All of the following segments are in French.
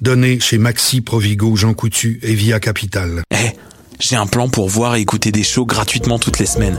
Donnée chez Maxi, Provigo, Jean Coutu et Via Capital. Eh, j'ai un plan pour voir et écouter des shows gratuitement toutes les semaines.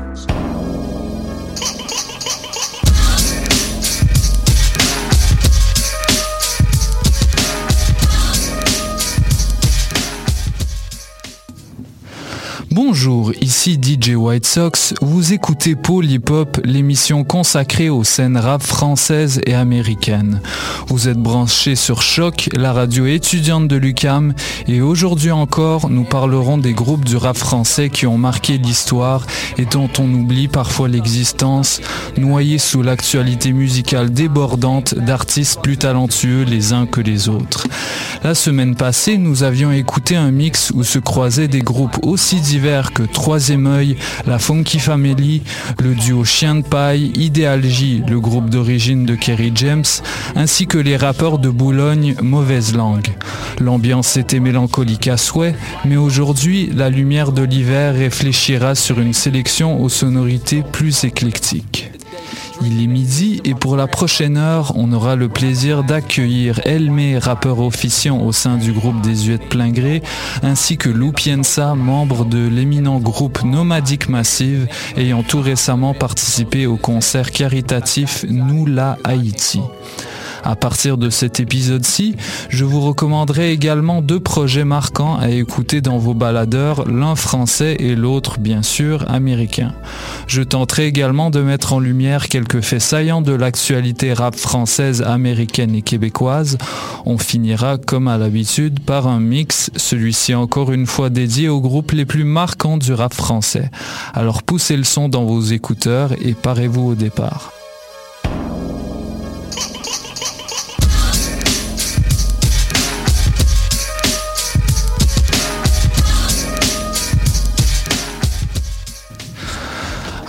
Ici DJ White Sox. Vous écoutez Hop, l'émission consacrée aux scènes rap françaises et américaines. Vous êtes branchés sur Choc, la radio étudiante de l'UCAM, et aujourd'hui encore, nous parlerons des groupes du rap français qui ont marqué l'histoire et dont on oublie parfois l'existence, noyés sous l'actualité musicale débordante d'artistes plus talentueux les uns que les autres. La semaine passée, nous avions écouté un mix où se croisaient des groupes aussi divers que La Funky Family, le duo Chien de Paille, Ideal le groupe d'origine de Kerry James, ainsi que les rappeurs de Boulogne Mauvaise Langue. L'ambiance était mélancolique à souhait, mais aujourd'hui, la lumière de l'hiver réfléchira sur une sélection aux sonorités plus éclectiques. Il est midi et pour la prochaine heure, on aura le plaisir d'accueillir Elmé, rappeur officiant au sein du groupe des Huettes plein gré, ainsi que Lou Piensa, membre de l'éminent groupe Nomadique Massive, ayant tout récemment participé au concert caritatif Nous la Haïti. À partir de cet épisode-ci, je vous recommanderai également deux projets marquants à écouter dans vos baladeurs, l'un français et l'autre, bien sûr, américain. Je tenterai également de mettre en lumière quelques faits saillants de l'actualité rap française, américaine et québécoise. On finira, comme à l'habitude, par un mix, celui-ci encore une fois dédié aux groupes les plus marquants du rap français. Alors poussez le son dans vos écouteurs et parez-vous au départ.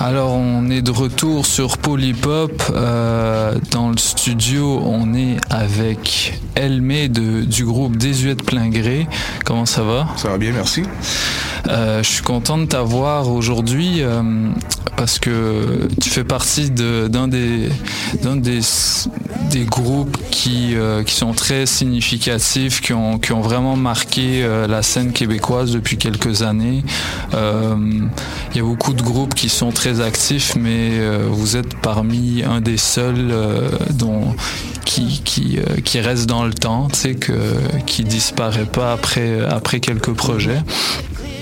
Alors on est de retour sur Polypop. Euh, dans le studio, on est avec Elmé du groupe Désuète plein gré. Comment ça va? Ça va bien, merci. Euh, je suis content de t'avoir aujourd'hui euh, parce que tu fais partie d'un des, groupes qui, euh, qui sont très significatifs, qui ont, vraiment marqué la scène québécoise depuis quelques années. Il y a beaucoup de groupes qui sont très actifs, mais vous êtes parmi un des seuls dont qui, reste dans le temps, que, qui disparaît pas après, après quelques projets.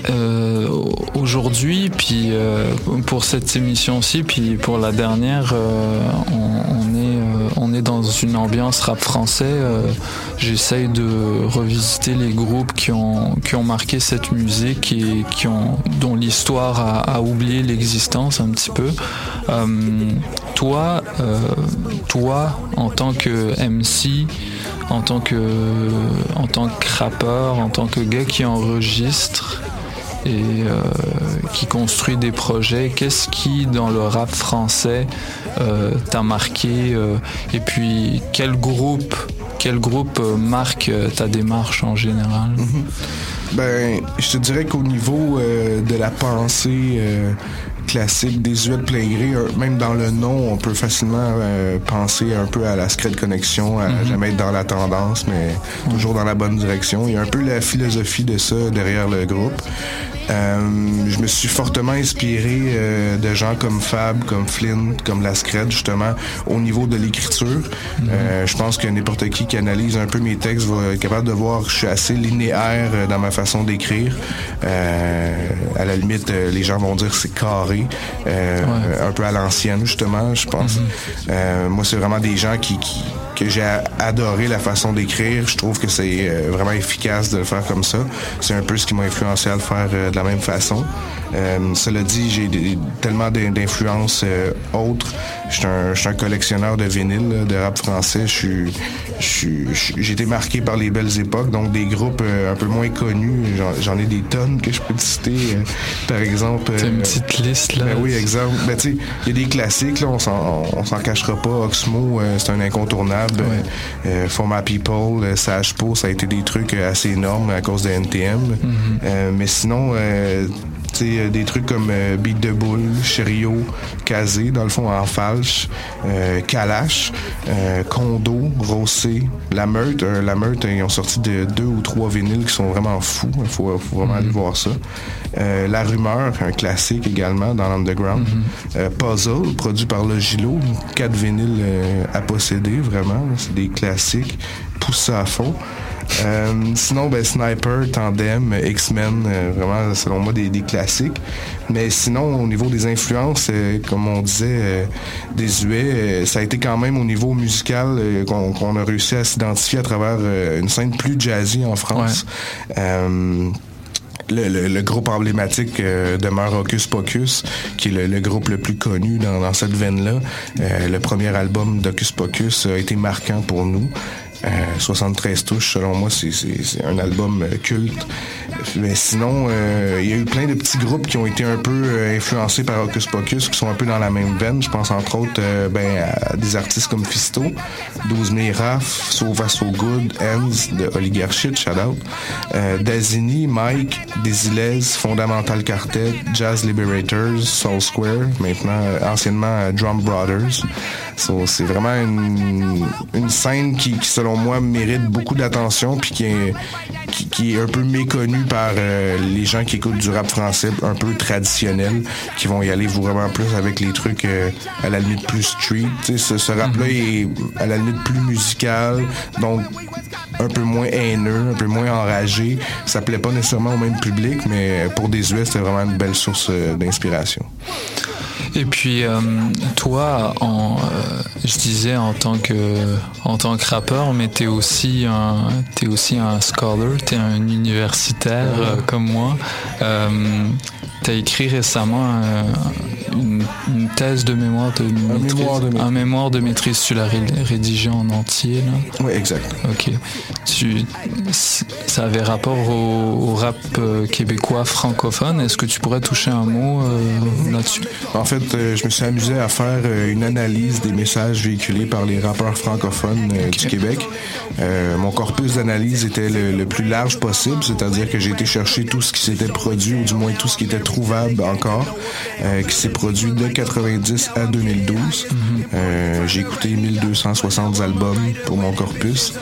Euh, aujourd'hui, puis euh, pour cette émission aussi, puis pour la dernière, euh, on, est, dans une ambiance rap français. J'essaye de revisiter les groupes qui ont, marqué cette musique et dont l'histoire a, a, oublié l'existence un petit peu. toi, toi, en tant que MC, en tant que, en tant que rappeur, en tant que gars qui enregistre, et euh, qui construit des projets. Qu'est-ce qui, dans le rap français, euh, t'a marqué euh, Et puis, quel groupe, quel groupe marque ta démarche en général? Mhm. Ben, je te dirais qu'au niveau de la pensée classique des de plein Même dans le nom, on peut facilement penser un peu à la Secret Connexion, à mhm. jamais être dans la tendance, mais toujours dans la bonne direction. Il y a un peu la philosophie de ça derrière le groupe. Euh, je me suis fortement inspiré euh, de gens comme Fab, comme Flint, comme Lascred, justement, au niveau de l'écriture. Mhm. Euh, je pense que n'importe qui qui analyse un peu mes textes va être capable de voir que je suis assez linéaire dans ma façon d'écrire. à la limite, les gens vont dire c'est carré, un peu à l'ancienne, justement, je pense. Mhm. moi, c'est vraiment des gens qui, qui que j'ai adoré la façon d'écrire. Je trouve que c'est vraiment efficace de le faire comme ça. C'est un peu ce qui m'a influencé à le faire de la même façon. Euh, cela dit, j'ai tellement d'influences euh, autres. Je suis un, collectionneur de vinyle, de rap français. J'ai été marqué par les belles époques, donc des groupes euh, un peu moins connus. J'en ai des tonnes que je peux te citer. par exemple. C'est une petite liste là. Ben oui, exemple. Ben, tu il y a des classiques, là, on s'en cachera pas. Oxmo, c'est un incontournable. For My People, Sage Po, ça a été des trucs assez énormes à cause de NTM. Mm-hmm. mais sinon, des trucs comme euh, Beat de Boule, Cherio, Kazé, dans le fond en falche, euh, Kalash, euh, Condo, Rossé, La Meute. la Meute, ils ont sorti de deux ou trois vinyles qui sont vraiment fous. Il faut, vraiment aller mhm. voir ça. la Rumeur, un classique également dans l'underground. Mhm. Puzzle, produit par Le Gilo, quatre vinyles à posséder, vraiment. C'est des classiques. Pousse ça à fond. Euh, sinon, ben, Sniper, Tandem, X-Men, euh, vraiment, selon moi, des, classiques. Mais sinon, au niveau des influences, euh, comme on disait, des UE, ça a été quand même au niveau musical qu'on a réussi à s'identifier à travers une scène plus jazzy en France. Le, groupe emblématique demeure Hocus Pocus, qui est le, groupe le plus connu dans, cette veine-là. le premier album d'Hocus Pocus a été marquant pour nous. 73 euh, touches, selon moi, c'est un album euh, culte. Mais sinon, euh, il y a eu plein de petits groupes qui ont été un peu influencés par Hocus Pocus, qui sont un peu dans la même veine. Je pense entre autres ben, à des artistes comme Fisto, 12 Raf, So So Good, Ends de Oligarchit, shout out, Dazini, Mike, Desilez, Fondamental Quartet, Jazz Liberators, Soul Square, maintenant anciennement Drum Brothers. C'est vraiment une, une scène qui, qui, selon moi, mérite beaucoup d'attention puis qui est, qui, est un peu méconnu par euh, les gens qui écoutent du rap français un peu traditionnel, qui vont y aller vraiment plus avec les trucs euh, à la limite plus street. ce, ce rap-là mhm. est à la limite plus musical, donc un peu moins haineux, un peu moins enragé. Ça plaît pas nécessairement au même public, mais pour des US, c'est vraiment une belle source euh, d'inspiration. Et puis euh, toi, en, euh, je disais en tant que en tant que rappeur, mais t'es aussi un t'es aussi un scholar, t'es un universitaire euh, comme moi. T'as écrit récemment une, thèse de mémoire de maîtrise. Un mémoire de maîtrise. Tu l'as rédigé en entier là. Oui, exact. Ok. Tu, ça avait rapport au, rap québécois francophone. Est-ce que tu pourrais toucher un mot là-dessus? En fait, euh, je me suis amusé à faire euh, une analyse des messages véhiculés par les rappeurs francophones euh, du Québec. mon corpus d'analyse était le, plus large possible, c'est-à-dire que j'ai été chercher tout ce qui s'était produit, ou du moins tout ce qui était trouvable encore, qui s'est produit de 90 à 2012. Euh, j'ai écouté 1260 albums pour mon corpus.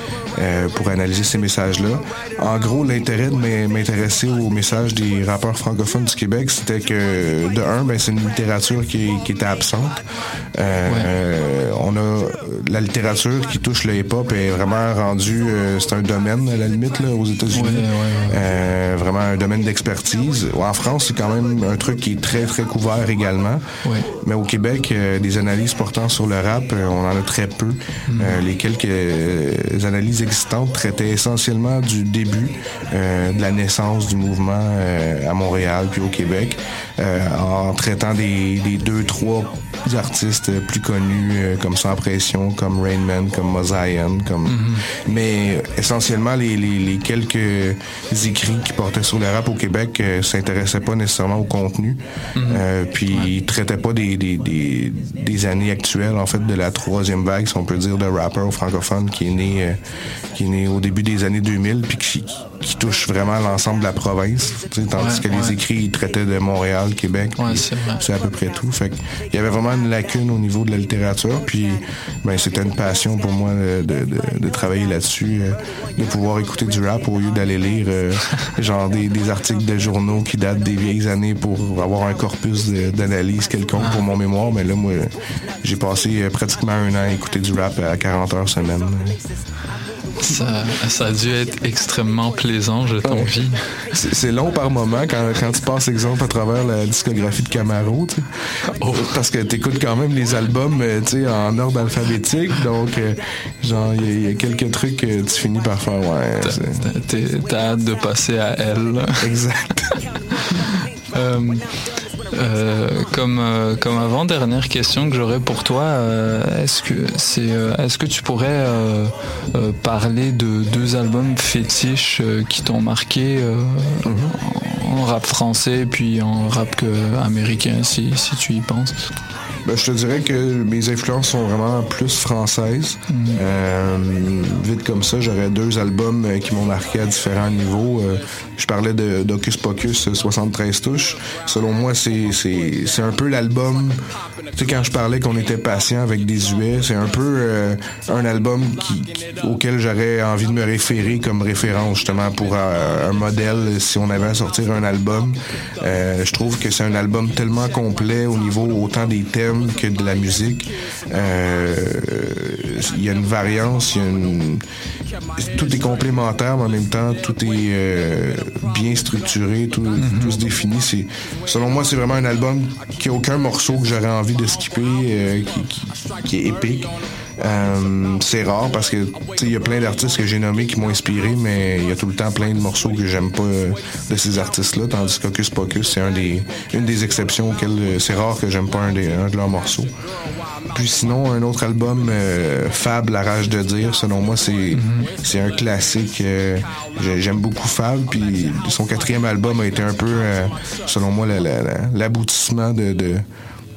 Pour analyser ces messages-là. En gros, l'intérêt de m'intéresser aux messages des rappeurs francophones du Québec, c'était que, de un, ben, c'est une littérature qui, était absente. Euh, on a la littérature qui touche le hip-hop est vraiment rendue, c'est un domaine à la limite là, aux États-Unis, vraiment un domaine d'expertise. En France, c'est quand même un truc qui est très très couvert également. Mais au Québec, des analyses portant sur le rap, on en a très peu. Mm. les quelques analyses existantes traitait essentiellement du début euh, de la naissance du mouvement euh, à Montréal puis au Québec, euh, en traitant des, 2, 3, des artistes euh, plus connus euh, comme Sans Pression, comme Rainman, comme Mosaïen, comme mm-hmm. mais euh, essentiellement les, quelques écrits qui portaient sur le rap au Québec euh, s'intéressaient pas nécessairement au contenu, mm-hmm. puis ouais. ils traitaient pas des, des, des, années actuelles en fait de la troisième vague, si on peut dire, de rappeurs francophones qui est né qui est né au début des années 2000 puis qui, touche vraiment l'ensemble de la province, tandis que les écrits ils traitaient de Montréal, Québec, c'est à peu près tout. Fait il y avait vraiment une lacune au niveau de la littérature. Puis ben, c'était une passion pour moi de, travailler là-dessus, euh, de pouvoir écouter du rap au lieu d'aller lire euh, genre des, articles de journaux qui datent des vieilles années pour avoir un corpus d'analyse quelconque pour mon mémoire. Mais là, moi, j'ai passé euh, pratiquement un an à écouter du rap à 40 heures semaine. Ça, ça, a dû être extrêmement plaisant, je t'envie. C'est long par moment quand, quand, tu passes, exemple, à travers la discographie de Camaro, oh. parce que tu écoutes quand même les albums euh, en ordre alphabétique, donc euh, genre il y, a quelques trucs que tu finis par faire, ouais. T'as hâte de passer à elle. Exact. euh, euh, comme euh, comme avant dernière question que j'aurais pour toi, euh, est-ce que c'est est-ce que tu pourrais parler de deux albums fétiches qui t'ont marqué en, rap français puis en rap américain si si tu y penses? Ben, je te dirais que mes influences sont vraiment plus françaises. Mm. Euh, vite comme ça, j'aurais deux albums euh, qui m'ont marqué à différents niveaux. Euh, je parlais de d'Ocus Pocus 73 touches. Selon moi, c'est un peu l'album. Tu sais, quand je parlais qu'on était patient avec des US, c'est un peu un album qui, auquel j'aurais envie de me référer comme référence justement pour un, modèle si on avait à sortir un album. je trouve que c'est un album tellement complet au niveau autant des thèmes que de la musique. Euh, il y a une variance, tout est complémentaire, mais en même temps, tout est euh, bien structuré, tout, se définit. C'est, selon moi, c'est vraiment un album qui a aucun morceau que j'aurais envie de skipper, euh, qui, est épique. C'est rare parce que il y a plein d'artistes que j'ai nommés qui m'ont inspiré, mais il y a tout le temps plein de morceaux que j'aime pas de ces artistes-là, tandis qu'Ocus Pocus, c'est une des exceptions auxquelles c'est rare que j'aime pas un, de leurs morceaux. Puis sinon, un autre album, euh, Fab, La rage de dire, selon moi, c'est un classique. Euh, j'aime beaucoup Fab, puis son quatrième album a été un peu, euh, selon moi, l'aboutissement de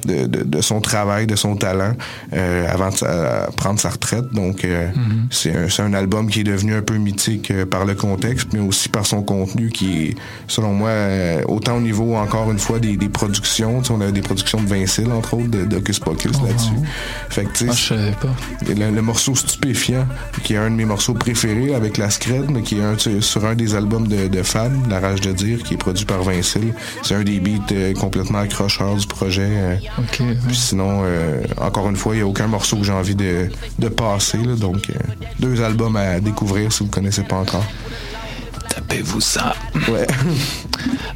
de, son travail, de son talent euh, avant de prendre sa retraite. Donc, euh, mhm. c'est un, album qui est devenu un peu mythique euh, par le contexte, mais aussi par son contenu qui est, selon moi, autant au niveau, encore une fois, des, productions. on a des productions de Vincile, entre autres, de d'Ocus Pocus oh, là-dessus. Fait que, ah, je savais pas. Le, morceau Stupéfiant, qui est un de mes morceaux préférés avec la Scred, mais qui est un, sur un des albums de, de Fab, La Rage de Dire, qui est produit par Vincile. C'est un des beats complètement accrocheurs du projet. Sinon, euh, encore une fois, il n'y a aucun morceau que j'ai envie de, passer. donc, euh, deux albums à découvrir si vous ne connaissez pas encore. Tapez-vous ça. Ouais.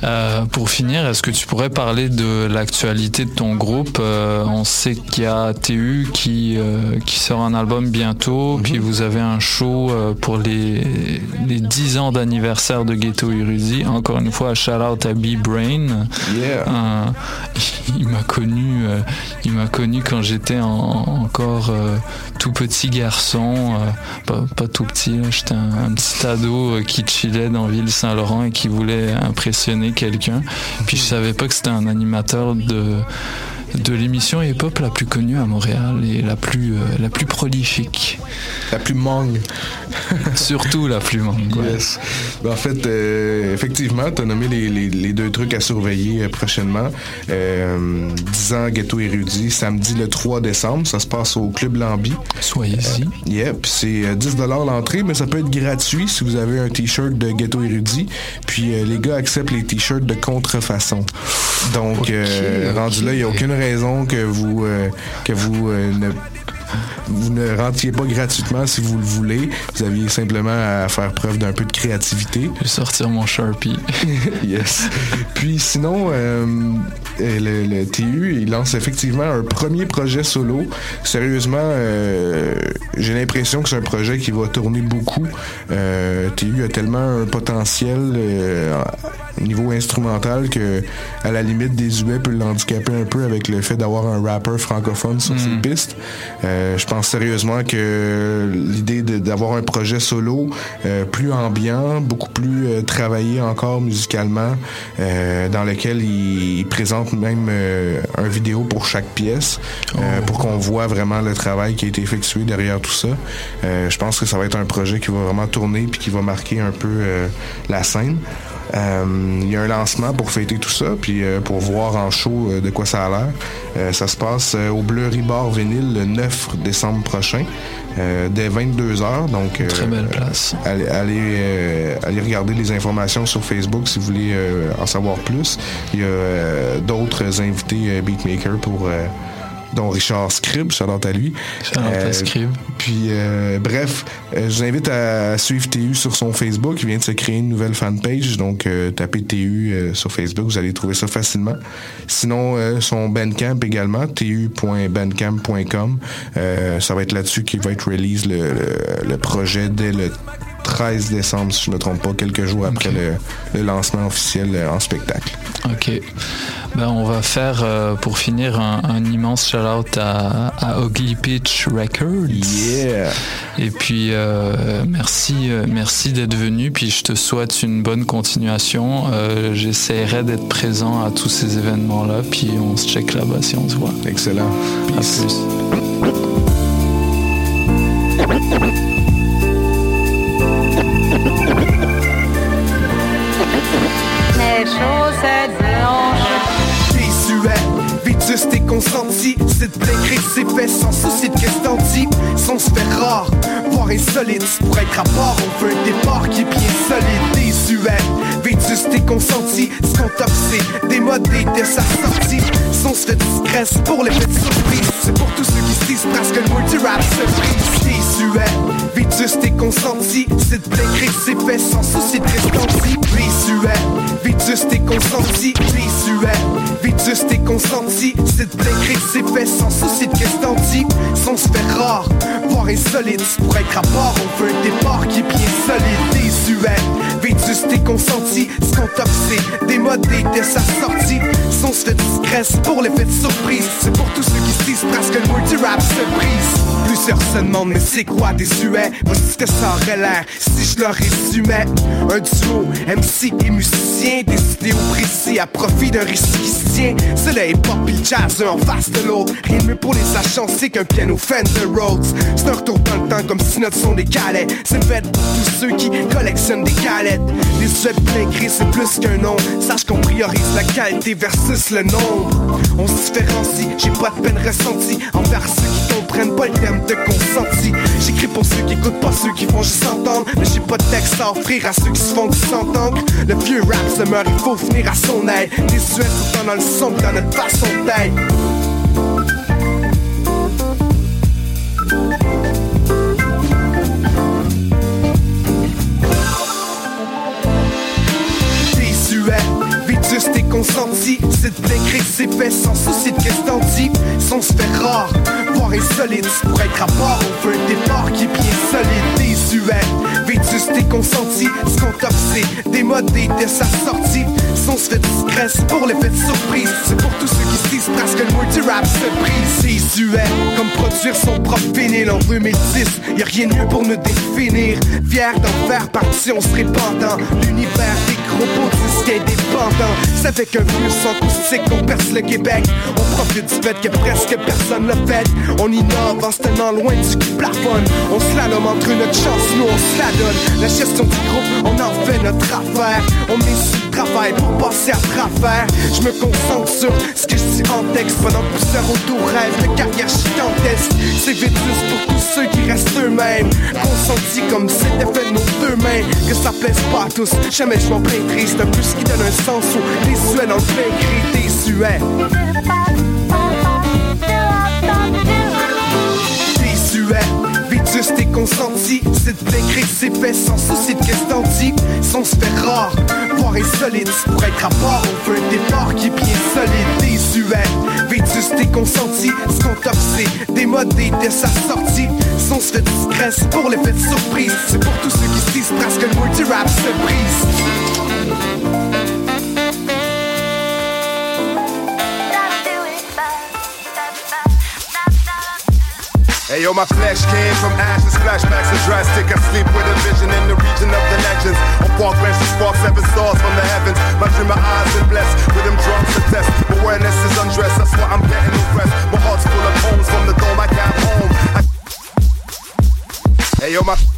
Euh, pour finir, est-ce que tu pourrais parler de l'actualité de ton groupe? Euh, On sait qu'il y a TU qui, euh, qui sort un album bientôt, mhm. puis vous avez un show pour les, les 10 ans d'anniversaire de Ghetto Érudit. Encore une fois, shout out à B-Brain. il m'a connu, il m'a connu quand j'étais encore tout petit garçon, pas, tout petit, j'étais un, un, petit ado qui chillait dans Ville Saint-Laurent et qui voulait impressionner quelqu'un. Puis je savais pas que c'était un animateur de de l'émission hip-hop la plus connue à Montréal et la plus, euh, la plus prolifique. La plus mangue. Surtout la plus mangue. Yes. Ben, en fait, euh, effectivement, tu as nommé les, les- les deux trucs à surveiller euh, prochainement. Euh, 10 ans Ghetto Érudit, samedi le 3 décembre. Ça se passe au Club Lambi. Soyez-y. Yeah, puis c'est euh, 10 l'entrée, mais ça peut être gratuit si vous avez un t-shirt de Ghetto Érudit. Puis les gars acceptent les t-shirts de contrefaçon. Donc, euh, rendu là, il n'y a aucune raison que vous, euh, que vous euh, vous ne rentriez pas gratuitement si vous le voulez. Vous aviez simplement à faire preuve d'un peu de créativité. Je vais sortir mon Sharpie. yes. Puis sinon, euh, euh, le, le TU, il lance effectivement un premier projet solo. Sérieusement, euh, j'ai l'impression que c'est un projet qui va tourner beaucoup. Euh, TU a tellement un potentiel au niveau instrumental que, à la limite, des UE peut l'handicaper un peu avec le fait d'avoir un rappeur francophone sur ses pistes. Euh, je pense sérieusement que l'idée d'avoir un projet solo euh, plus ambiant, beaucoup plus euh, travaillé encore musicalement, euh, dans lequel il, il présente même euh, un vidéo pour chaque pièce, euh, pour qu'on voit vraiment le travail qui a été effectué derrière tout ça. Euh, je pense que ça va être un projet qui va vraiment tourner puis qui va marquer un peu euh, la scène. Euh, il y a un lancement pour fêter tout ça, puis euh, pour voir en show euh, de quoi ça a l'air. Ça se passe au Bleu Bar Vénile le 9 décembre prochain, euh, dès 22h. Donc, euh, Très belle place. Allez, allez, allez regarder les informations sur Facebook si vous voulez en savoir plus. Il y a d'autres invités beatmakers pour dont Richard Scribb, shout out à lui. À Scribb. Puis euh, bref, euh, je vous invite à suivre TU sur son Facebook. Il vient de se créer une nouvelle fanpage, donc euh, tapez TU euh, sur Facebook, vous allez trouver ça facilement. Sinon, euh, son Bandcamp également, tu.bandcamp.com. Euh, ça va être là-dessus qu'il va être release le, le- le projet dès le 13 décembre, si je ne me trompe pas, quelques jours après le, le lancement officiel euh, en spectacle. Ok. Ben, on va faire, euh, pour finir, un, un immense shout-out à, à Ugly Pitch Records. Yeah! Et puis, euh, merci, merci d'être venu. Puis, je te souhaite une bonne continuation. Euh, J'essaierai d'être présent à tous ces événements-là. Puis, on se check là-bas si on se voit. Excellent. À plus. C'est de d'écrire ses faits sans souci de qu'est-ce t'en dis. Sans se faire rare, voire insolite Pour être à part, on veut un départ qui est bien solide. Désuet, vétuste et consenti Ce qu'on t'offre c'est démodé dès sa sortie. Son se fait discrète pour les petites surprises. C'est pour tous ceux qui se disent presque le mot du rap se brise Désuet, vétuste et consenti C'est de d'écrire ses faits sans souci de dis Désuet, vétuste et consenti Désuet, vétuste et consenti C'est de d'écrire ses faits sans souci de dis Sans se faire rare, voire insolite. Pour être à part, on veut un départ qui est bien solide. Désuet, vétuste et consenti Ce qu'on c'est démodé dès sa sortie. Son se fait discrète pour l'effet de surprise. C'est pour tous ceux qui se disent presque le mot du rap se brise. Plusieurs se demandent mais c'est quoi des suets. Voici ce que ça aurait l'air si je leur résumais. Un duo MC et musicien Décidé au précis à profit d'un récit qui se tient. C'est le hip-hop et jazz un en face de l'autre Rien de mieux pour les sachants c'est qu'un piano Fender Rhodes. C'est un retour dans le temps comme si notre son décalait. C'est fait pour tous ceux qui collectionnent des galettes. Les plein gris c'est plus qu'un nom. Sache qu'on priorise la qualité versus le nombre. On se différencie, j'ai pas de peine ressentie Envers ceux qui comprennent pas le terme de consenti J'écris pour ceux qui écoutent pas ceux qui font juste entendre. Mais j'ai pas de texte à offrir à ceux qui se font du s'entendre Le vieux rap se meurt, il faut venir à son aide. Les suèdes sont dans le son dans notre façon d'être. Et consenti C'est de d'écrire ses sans souci de t'en dis Sans se faire rare, voire insolite Pour être à part, on veut un départ qui est bien solide Désuet, vétuste et consenti Ce qu'on t'offre c'est démodé dès sa sortie Sans se fait discrète pour l'effet de surprise C'est pour tous ceux qui se disent presque le mot du rap se brise. Désuet, comme produire son propre vinyle en 2010 Y'a rien de mieux pour nous définir. Fier d'en faire partie, on se répand dans l'univers des robots disques indépendants. C'est avec un vieux son acoustique qu'on perce le Québec. On profite du fait que presque personne le fait. On innove en se tenant loin du plafond. On slalom entre notre chance, nous on se la donne. La gestion du groupe, on en fait notre affaire. On met sur le travail pour passer à travers. Je me concentre sur ce que je dis en texte pendant que plusieurs auto rêvent de carrière gigantesque. C'est Vétus pour tous ceux qui restent eux-mêmes. Consenti comme c'était fait de nos deux mains. Que ça plaise pas à tous, jamais je m'en. C'est un peu ce qui donne un sens au désuet dans le plein cri désuet. Vétus t'es consenti, c'est de l'écrit c'est fait sans souci de qu'est-ce t'en dis Son se fait rare, voire insolite Pour être à part, on veut un départ qui est bien solide. Désuet, Vétus t'es consenti, ce qu'on t'obsède Démodé dès sa sortie. Son se fait discret, c'est pour l'effet de surprise C'est pour tous ceux qui se disent presque le multi-rap se brise Hey yo, my flesh came from ashes, flashbacks are drastic. I sleep with a vision in the region of the legends. On park benches, spark seven stars from the heavens. My dreamer eyes and blessed with them drums to test. Awareness is undressed, that's why I'm getting impressed. My heart's full of poems from the dome I can't home. I... Hey yo, my.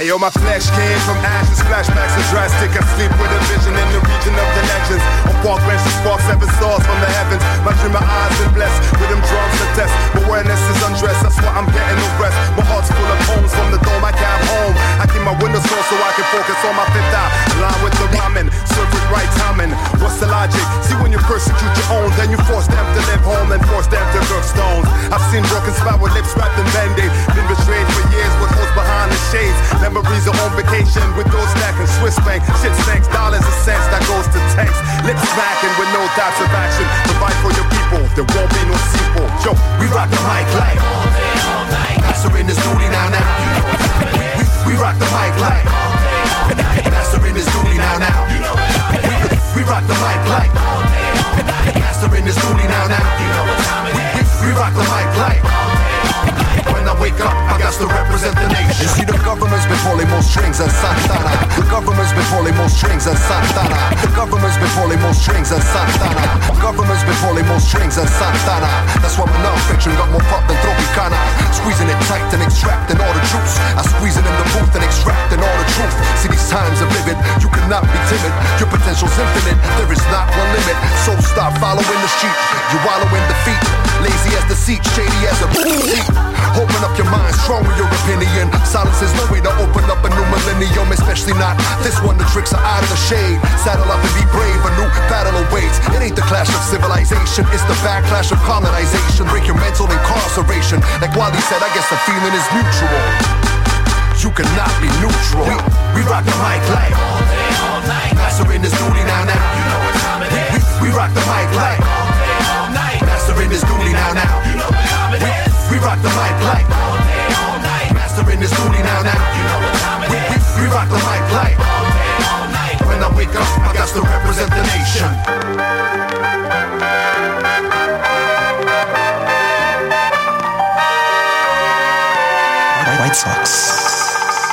Hey yo, my flesh came from ashes, flashbacks are drastic. I sleep with a vision in the region of the legends. On park benches, spark seven stars from the heavens. My dreamer eyes and blessed with them drums to test. Awareness is undressed, that's why I'm getting no rest. My heart's full of poems from the dome I can't home. I keep my windows closed so I can focus on my fifth eye. Line with the rhyming, serve with right timing. What's the logic? See when you persecute your own, then you force them to live home and force them to work stones. I've seen broken with lips wrapped in band-aid. Been betrayed for years with holes behind the shades. Memories are on vacation with those stacking Swiss bank. Shit stinks, dollars and cents that goes to tanks. Lips smacking with no doubts of action. Provide for your people, there won't be no sequel. Yo, we rock the mic like all day, all night. Master in his duty now, now. Is. We, we rock the mic like all day, all night. Master in his duty now, now. We, we rock the mic like all day, all night. Master in his duty now, now. You know what. We, we, we rock the mic like all day, all night. Wake up, I got to represent the nation. You see, the government's been pulling more strings than Santana. The government's been pulling more strings than Santana. The government's been pulling more strings than Santana. The Government's been pulling more strings than Santana. That's why my non-fiction got more pop than Tropicana. Squeezing it tight and extracting all the juice. I squeeze it in the booth and extracting all the truth. See, these times are vivid. You cannot be timid. Your potential's infinite. There is not one limit. So stop following the sheep. You wallow in defeat. Lazy as the seat, shady as a Open up your mind, strong with your opinion. Silence is no way to open up a new millennium, especially not this one. The tricks are out of the shade. Saddle up and be brave, a new battle awaits. It ain't the clash of civilization, it's the backlash of colonization. Break your mental incarceration. Like Wally said, I guess the feeling is mutual. You cannot be neutral. We, we rock the mic like all day, all night. Master in his duty now, now. You know what time it is. We, we rock the mic like all day, all night. Master in duty now, now. You know what time it is. We rock the mic like all day, all night. Master in his duty now, now. You know what time it is. We, we rock the mic like all day, all night. When I wake up, I got to represent the nation. White Sox.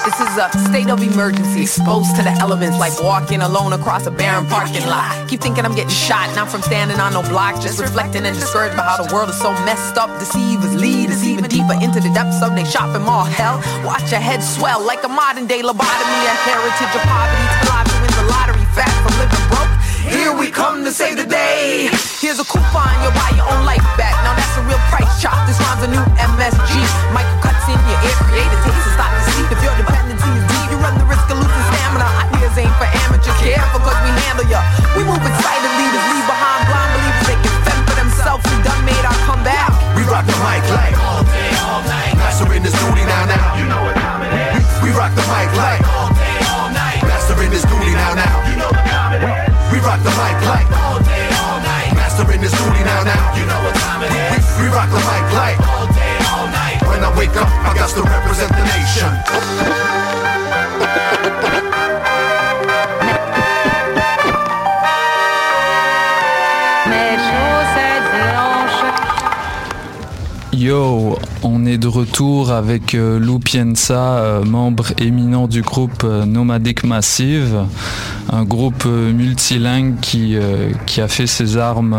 This is a state of emergency, exposed to the elements like walking alone across a barren parking lot. Keep thinking I'm getting shot, not from standing on no block, just reflecting and discouraged by how the world is so messed up. Deceivers lead us even deeper into the depths of their shopping mall hell. Watch your head swell like a modern day lobotomy, a heritage of poverty till I win the lottery, fat from living broke. Here we come to save the day. Here's a coupon, you'll buy your own life back. Now that's a real price chop. This rhyme's a new MSG. Michael cuts in your ear, create a taste and stop to sleep. If your dependency ain't for amateur, careful cause we handle ya. We move excited leaders, leave behind blind believers. They can fend for themselves. We done made our comeback. We rock the mic like all day, all night. Master in his duty now, now. You know what time it is. We, we rock the mic like all day, all night. Master in his duty now, now. You know what time it is. We rock the mic like all day, all night. Master in his duty now, now. You know what time it is. We, we rock the mic like all day, all night. When I wake up, I got to represent the nation. Est de retour avec euh, Lou Pienza, euh, membre éminent du groupe euh, Nomadic Massive, un groupe multilingue qui, qui a fait ses armes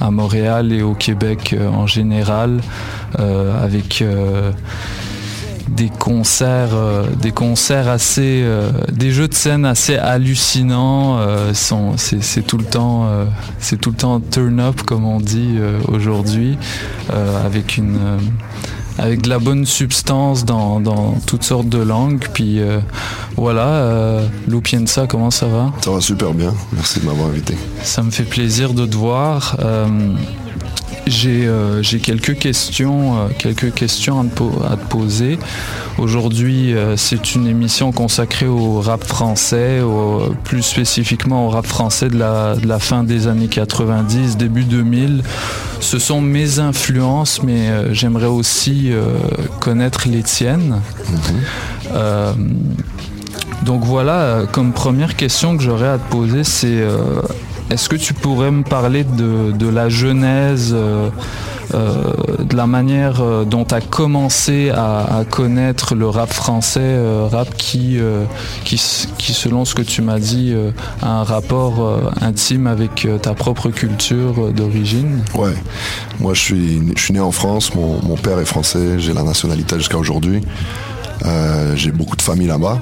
à Montréal et au Québec en général, avec des concerts, des concerts assez, des jeux de scène assez hallucinants. c'est tout le temps, c'est tout le temps turn up comme on dit aujourd'hui, avec une avec de la bonne substance dans, toutes sortes de langues. Puis euh, voilà, euh, Lupienza, comment ça va? Ça va super bien, merci de m'avoir invité. Ça me fait plaisir de te voir. Euh, euh, j'ai quelques questions, euh, quelques questions à te, poser. Aujourd'hui, euh, c'est une émission consacrée au rap français, plus spécifiquement au rap français de la, fin des années 90, début 2000. Ce sont mes influences, mais j'aimerais aussi connaître les tiennes. Mhm. donc voilà, comme première question que j'aurais à te poser, c'est est-ce que tu pourrais me parler de, la genèse, euh, euh, de la manière euh, dont tu as commencé à, connaître le rap français, rap qui, selon ce que tu m'as dit, a un rapport intime avec ta propre culture d'origine? Ouais, moi je suis, je né en France, mon père est français, j'ai la nationalité jusqu'à aujourd'hui. Euh, j'ai beaucoup de famille là-bas,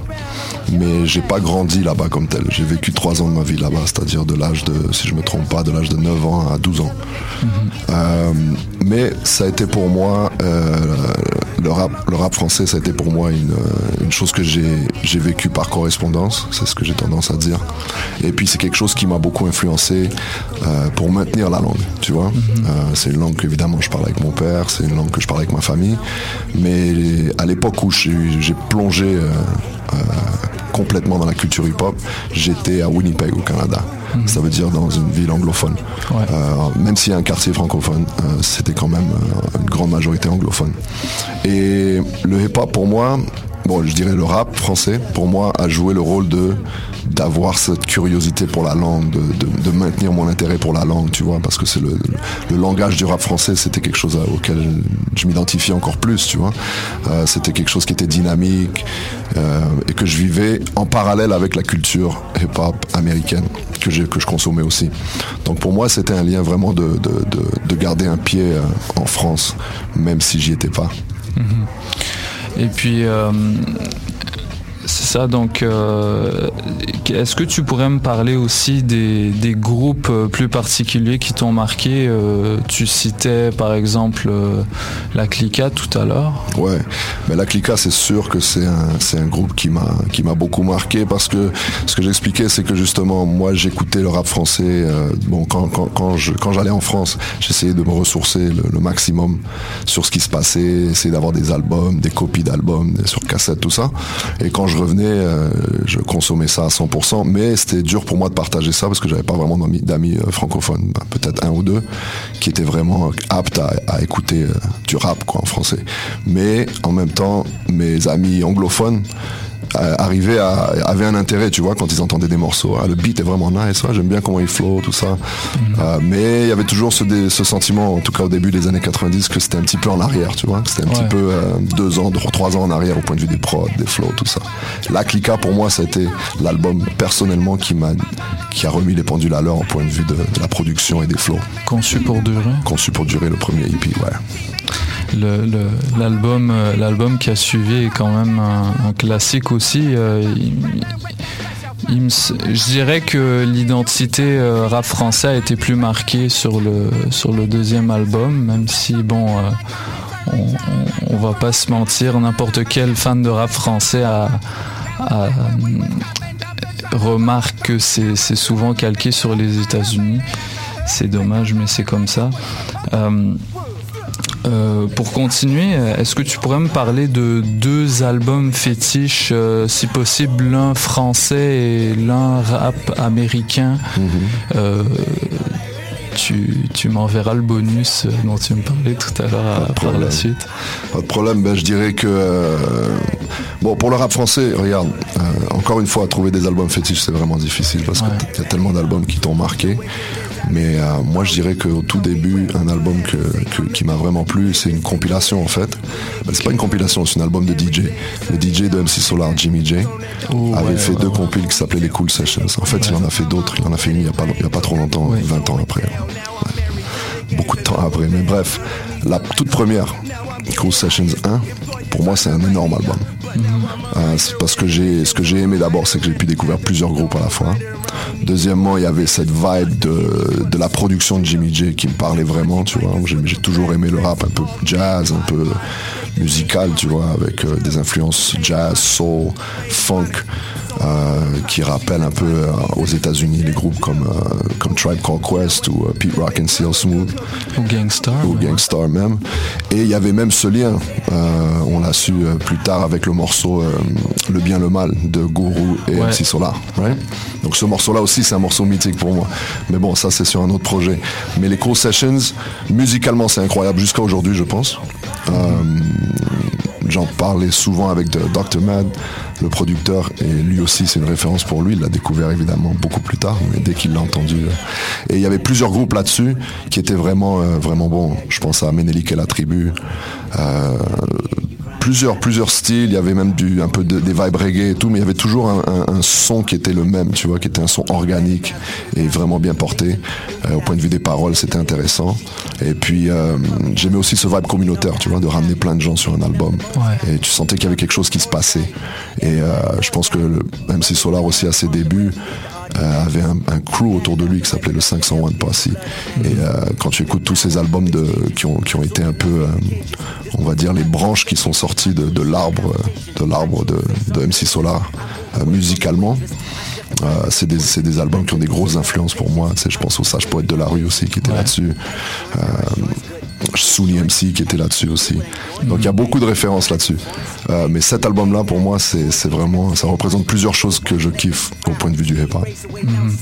mais j'ai pas grandi là-bas comme tel. J'ai vécu trois ans de ma vie là-bas, c'est-à-dire de l'âge de, si je me trompe pas, de l'âge de 9 ans à 12 ans. Mhm. Euh, mais ça a été pour moi, euh, le, rap, le rap français, ça a été pour moi une, une chose que j'ai vécu par correspondance, c'est ce que j'ai tendance à dire. Et puis c'est quelque chose qui m'a beaucoup influencé pour maintenir la langue, tu vois. Mhm. c'est une langue qu'évidemment je parle avec mon père, c'est une langue que je parle avec ma famille, mais à l'époque où j'ai plongé euh, euh, complètement dans la culture hip-hop, j'étais à Winnipeg au Canada. Ça veut dire dans une ville anglophone. Euh, même s'il y a un quartier francophone, c'était quand même une grande majorité anglophone. Et le hip-hop pour moi, bon, je dirais le rap français, pour moi, a joué le rôle de d'avoir cette curiosité pour la langue, de, maintenir mon intérêt pour la langue, tu vois, parce que c'est le, langage du rap français, c'était quelque chose auquel je, m'identifie encore plus, tu vois. Euh, c'était quelque chose qui était dynamique euh, et que je vivais en parallèle avec la culture hip-hop américaine que, que je consommais aussi. Donc pour moi, c'était un lien vraiment de, garder un pied euh, en France, même si j'y étais pas. Mm-hmm. Et puis, c'est ça, donc euh, est-ce que tu pourrais me parler aussi des, groupes euh, plus particuliers qui t'ont marqué euh, Tu citais par exemple la Clica tout à l'heure? Ouais, mais la Clica c'est sûr que c'est un, groupe qui m'a, beaucoup marqué parce que ce que j'expliquais c'est que justement moi j'écoutais le rap français, bon quand, quand, j'allais en France j'essayais de me ressourcer le, maximum sur ce qui se passait, essayer d'avoir des albums, des copies d'albums sur cassette, tout ça. Et quand revenais, euh, je consommais ça à 100%, mais c'était dur pour moi de partager ça parce que j'avais pas vraiment d'amis euh, francophones, ben, peut-être un ou deux, qui étaient vraiment aptes à, écouter euh, du rap quoi en français. Mais en même temps, mes amis anglophones euh, arrivaient à, avaient un intérêt, tu vois, quand ils entendaient des morceaux. Ah, le beat est vraiment nice, j'aime bien comment il flow, tout ça. Mhm. Euh, mais il y avait toujours ce, ce, sentiment, en tout cas au début des années 90, que c'était un petit peu en arrière, tu vois. C'était un petit peu euh, deux ans, trois ans en arrière au point de vue des prods, des flows, tout ça. La Clica, pour moi, ça a été l'album personnellement qui m'a qui a remis les pendules à l'heure au point de vue de, de la production et des flows. Conçu pour durer. Conçu pour durer, le premier EP, ouais l'album euh, l'album qui a suivi est quand même un, classique aussi. Euh, je dirais que l'identité euh, rap français a été plus marquée sur le, sur le deuxième album, même si bon, on, va pas se mentir, n'importe quel fan de rap français remarque que c'est souvent calqué sur les États-Unis. C'est dommage, mais c'est comme ça. Pour continuer, est-ce que tu pourrais me parler de deux albums fétiches, euh, si possible l'un français et l'un rap américain? Mhm. euh, tu, m'enverras le bonus dont tu me parlais tout à l'heure par la suite. Pas de problème, ben, je dirais que Bon, pour le rap français, regarde, euh, encore une fois, trouver des albums fétiches, c'est vraiment difficile parce qu'il y a tellement d'albums qui t'ont marqué. Mais euh, moi, je dirais qu'au tout début, un album que, qui m'a vraiment plu, c'est une compilation en fait. Ben, c'est pas une compilation, c'est un album de DJ. Le DJ de MC Solar, Jimmy J, avait fait deux compiles qui s'appelaient les Cool Sessions. En fait, il en a fait d'autres. Il en a fait une il y a pas, il y a pas trop longtemps, 20 ans après. Beaucoup de temps après. Mais bref, la toute première, Cool Sessions 1, pour moi, c'est un énorme album. Euh, c'est parce que j'ai, ce que j'ai aimé d'abord, c'est que j'ai pu découvrir plusieurs groupes à la fois. Deuxièmement, il y avait cette vibe de, la production de Jimmy J qui me parlait vraiment. J'ai, toujours aimé le rap un peu jazz, un peu musical, avec euh, des influences jazz, soul, funk. Euh, qui rappellent un peu euh, aux États-Unis les groupes comme, euh, comme Tribe Called Quest ou Pete Rock and Seal Smooth. Ou Gangstar. Ou Gangstar même. Et il y avait même ce lien, on l'a su plus tard avec le morceau Le bien le mal de Guru et Ouais. MC Solar. right? Donc ce morceau-là aussi, c'est un morceau mythique pour moi. Mais bon, ça c'est sur un autre projet. Mais les Cool Sessions, musicalement, c'est incroyable jusqu'à aujourd'hui, je pense. Euh, J'en parlais souvent avec Dr. Mad, le producteur, et lui aussi c'est une référence pour lui. Il l'a découvert évidemment beaucoup plus tard, mais dès qu'il l'a entendu. euh. Et il y avait plusieurs groupes là-dessus qui étaient vraiment, euh, vraiment bons. Je pense à Menelik et la tribu. Euh, plusieurs, plusieurs styles. Il y avait même du, un peu de- des vibes reggae et tout, mais il y avait toujours un, un- un son qui était le même, tu vois, qui était un son organique et vraiment bien porté. Euh, au point de vue des paroles, c'était intéressant. Et puis, euh, j'aimais aussi ce vibe communautaire, tu vois, de ramener plein de gens sur un album. Et tu sentais qu'il y avait quelque chose qui se passait. Et euh, je pense que le MC Solar aussi à ses débuts, euh, avait un, un crew autour de lui qui s'appelait le 501 Posse. Et euh, quand tu écoutes tous ces albums de, qui, ont, qui ont été un peu, euh, on va dire, les branches qui sont sorties de, de l'arbre de l'arbre de, de MC Solar musicalement, euh, c'est des, albums qui ont des grosses influences pour moi. Tu sais, je pense au Sage Poète de la rue aussi qui était là-dessus. Euh, Souni MC qui était là-dessus aussi. Donc il y a beaucoup de références là-dessus. Euh, mais cet album-là, pour moi, c'est vraiment, ça représente plusieurs choses que je kiffe au point de vue du hip-hop. Mhm.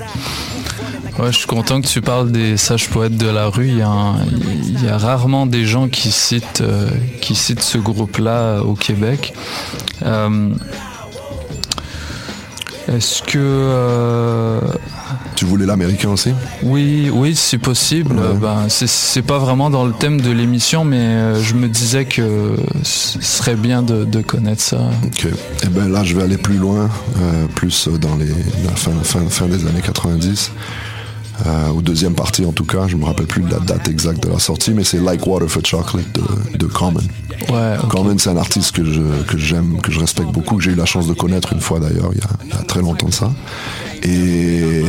Je suis content que tu parles des sages poètes de la rue. Il y a, rarement des gens qui citent, euh, ce groupe-là au Québec. Euh, Est-ce que... euh, Tu voulais l'américain aussi Oui, oui, si possible. Ben, c'est- c'est pas vraiment dans le thème de l'émission, mais euh, je me disais que ce serait bien de, de connaître ça. Ok. Et ben là, je vais aller plus loin, euh, plus dans les la fin, fin, fin des années 90. Euh, ou deuxième partie en tout cas, je me rappelle plus de la date exacte de la sortie, mais c'est Like Water for Chocolate de, de Common. Ouais, Common, c'est un artiste que j'aime, que je respecte beaucoup, que j'ai eu la chance de connaître une fois d'ailleurs, il y a, il y a très longtemps de ça. Et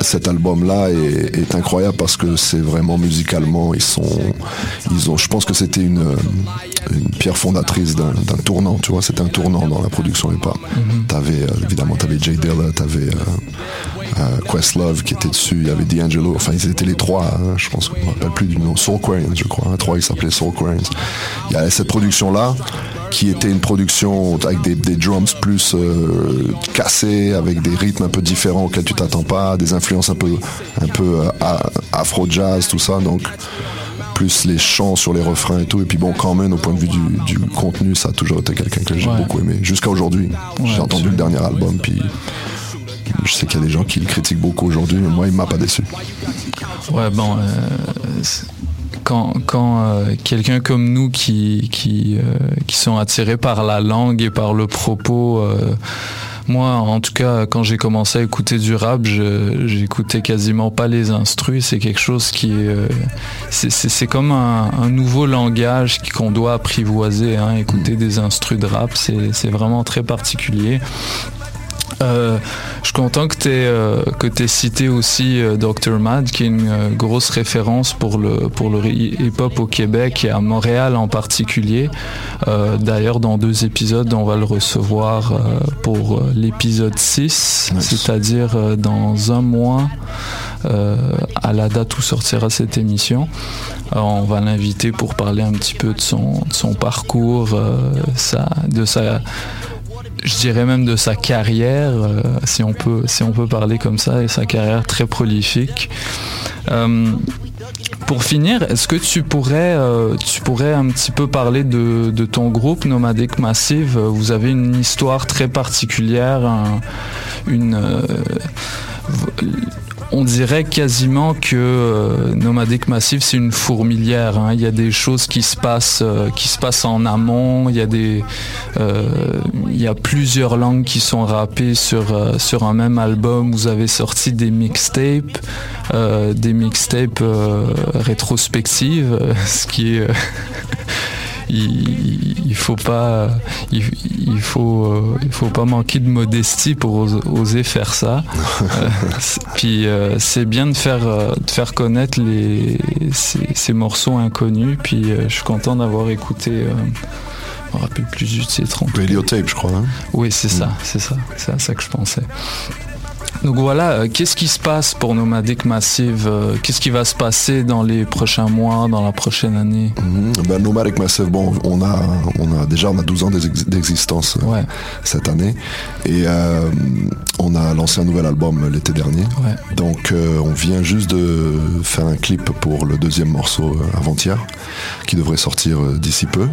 cet album-là est, est incroyable parce que c'est vraiment musicalement, ils sont, ils ont, je pense que c'était une, une pierre fondatrice d'un tournant, tu vois, c'était un tournant dans la production hip-hop. T'avais euh, évidemment, t'avais Jay Dilla, t'avais euh, euh, Questlove qui était dessus, il y avait D'Angelo, enfin ils étaient les trois, hein, je pense qu'on ne me rappelle plus du nom, Soul Quarians, je crois, hein, trois ils s'appelaient Soul Quarians. Il y avait cette production-là qui était une production avec des, des drums plus euh, cassés, avec des rythmes un peu différents auxquels tu t'attends pas, des influences un peu, un peu euh, a- afro-jazz, tout ça, donc plus les chants sur les refrains et tout. Et puis bon, quand même, au point de vue du, du contenu, ça a toujours été quelqu'un que j'ai Ouais. beaucoup aimé. Jusqu'à aujourd'hui. j'ai entendu le dernier album, puis je sais qu'il y a des gens qui le critiquent beaucoup aujourd'hui, mais moi, il m'a pas déçu. Ouais, bon, euh, quand, quand euh, quelqu'un comme nous qui, qui, euh, qui sont attirés par la langue et par le propos, moi, en tout cas, quand j'ai commencé à écouter du rap, j'écoutais quasiment pas les instrus. C'est quelque chose qui est, c'est- comme un, un nouveau langage qu'on doit apprivoiser. Hein, écouter des instrus de rap, c'est c'est vraiment très particulier. Euh, je suis content que tu aies, cité aussi euh, Dr. Mad, qui est une euh, grosse référence pour le, pour le hip-hop au Québec et à Montréal en particulier. Euh, D'ailleurs, dans deux épisodes, on va le recevoir euh, pour euh, l'épisode 6, c'est-à-dire euh, dans un mois, euh, à la date où sortira cette émission. Euh, on va l'inviter pour parler un petit peu de son, de son parcours, euh, sa, de sa je dirais même de sa carrière, euh, si, on peut, si on peut parler comme ça, et sa carrière très prolifique. Euh, Pour finir, est-ce que tu pourrais, euh, tu pourrais un petit peu parler de, ton groupe Nomadic Massive? Vous avez une histoire très particulière, un- une, on dirait quasiment que euh, Nomadic Massive c'est une fourmilière. hein. Il y a des choses qui se passent, euh, en amont. Il y a des, euh, il y a plusieurs langues qui sont rappées sur sur un même album. Vous avez sorti des mixtapes, des mixtapes rétrospectives, ce qui est il, il faut pas il, il faut euh, il faut pas manquer de modestie pour os- oser faire ça Euh, c'est- puis euh, c'est bien de faire de faire connaître les ces, ces morceaux inconnus puis je suis content d'avoir écouté me rappelle plus du titre cas. Radiotape, je crois. hein. oui c'est ça c'est ça c'est à ça que je pensais donc voilà, euh, qu'est-ce qui se passe pour Nomadic Massive euh, Qu'est-ce qui va se passer dans les prochains mois, dans la prochaine année? Mhm. Ben, Nomadic Massive, bon, on a, on a déjà on a 12 ans d'ex- d'existence euh, cette année et euh, on a lancé un nouvel album l'été dernier. Donc euh, on vient juste de faire un clip pour le deuxième morceau avant-hier qui devrait sortir d'ici peu.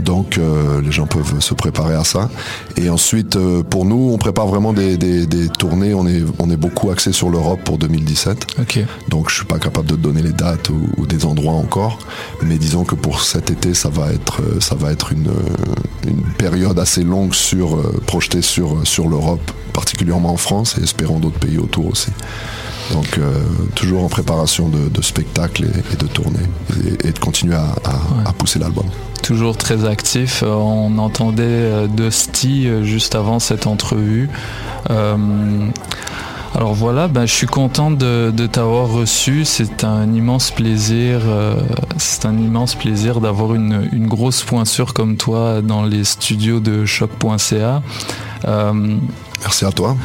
Donc euh, les gens peuvent se préparer à ça. Et ensuite, euh, pour nous, on prépare vraiment des, des- des tournées. On est, on est beaucoup axé sur l'Europe pour 2017. Ok. Donc je suis pas capable de te donner les dates ou, ou des endroits encore. Mais disons que pour cet été, ça va être, euh, ça va être une, une période assez longue sur, projetée sur, sur l'Europe, particulièrement en France et espérons d'autres pays autour aussi. Donc euh, toujours en préparation de, de spectacles et, et de tournées et, et de continuer à, à- à pousser l'album. Toujours très actif. Euh, On entendait euh, Dusty juste avant cette entrevue. Euh, alors voilà, ben, je suis content de, de t'avoir reçu. C'est un immense plaisir. euh, c'est un immense plaisir d'avoir une, une grosse pointure comme toi dans les studios de choc.ca. Merci à toi.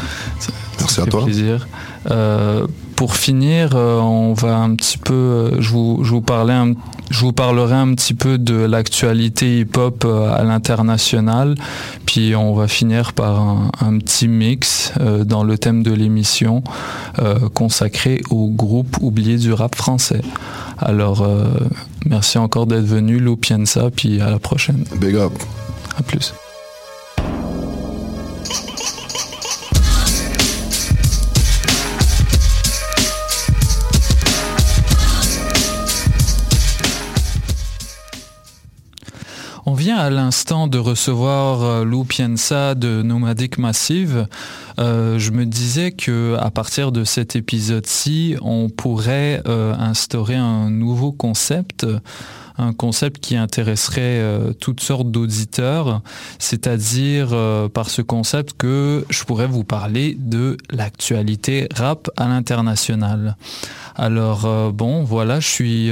Merci à toi. plaisir. Euh, pour finir, euh, on va un petit peu, euh, je vous, je vous parlais un- je vous parlerai un petit peu de l'actualité hip-hop à l'international, puis on va finir par un, un petit mix euh, dans le thème de l'émission euh, consacré au groupe oublié du rap français. Alors, euh, merci encore d'être venu, Lou Pienza, puis à la prochaine. Big up. À plus. On vient à l'instant de recevoir euh, Lou Pienza de Nomadic Massive. Euh, je me disais que à partir de cet épisode-ci, on pourrait euh, instaurer un nouveau concept, un concept qui intéresserait euh, toutes sortes d'auditeurs, c'est-à-dire euh, par ce concept que je pourrais vous parler de l'actualité rap à l'international. Alors euh, bon, voilà, je suis,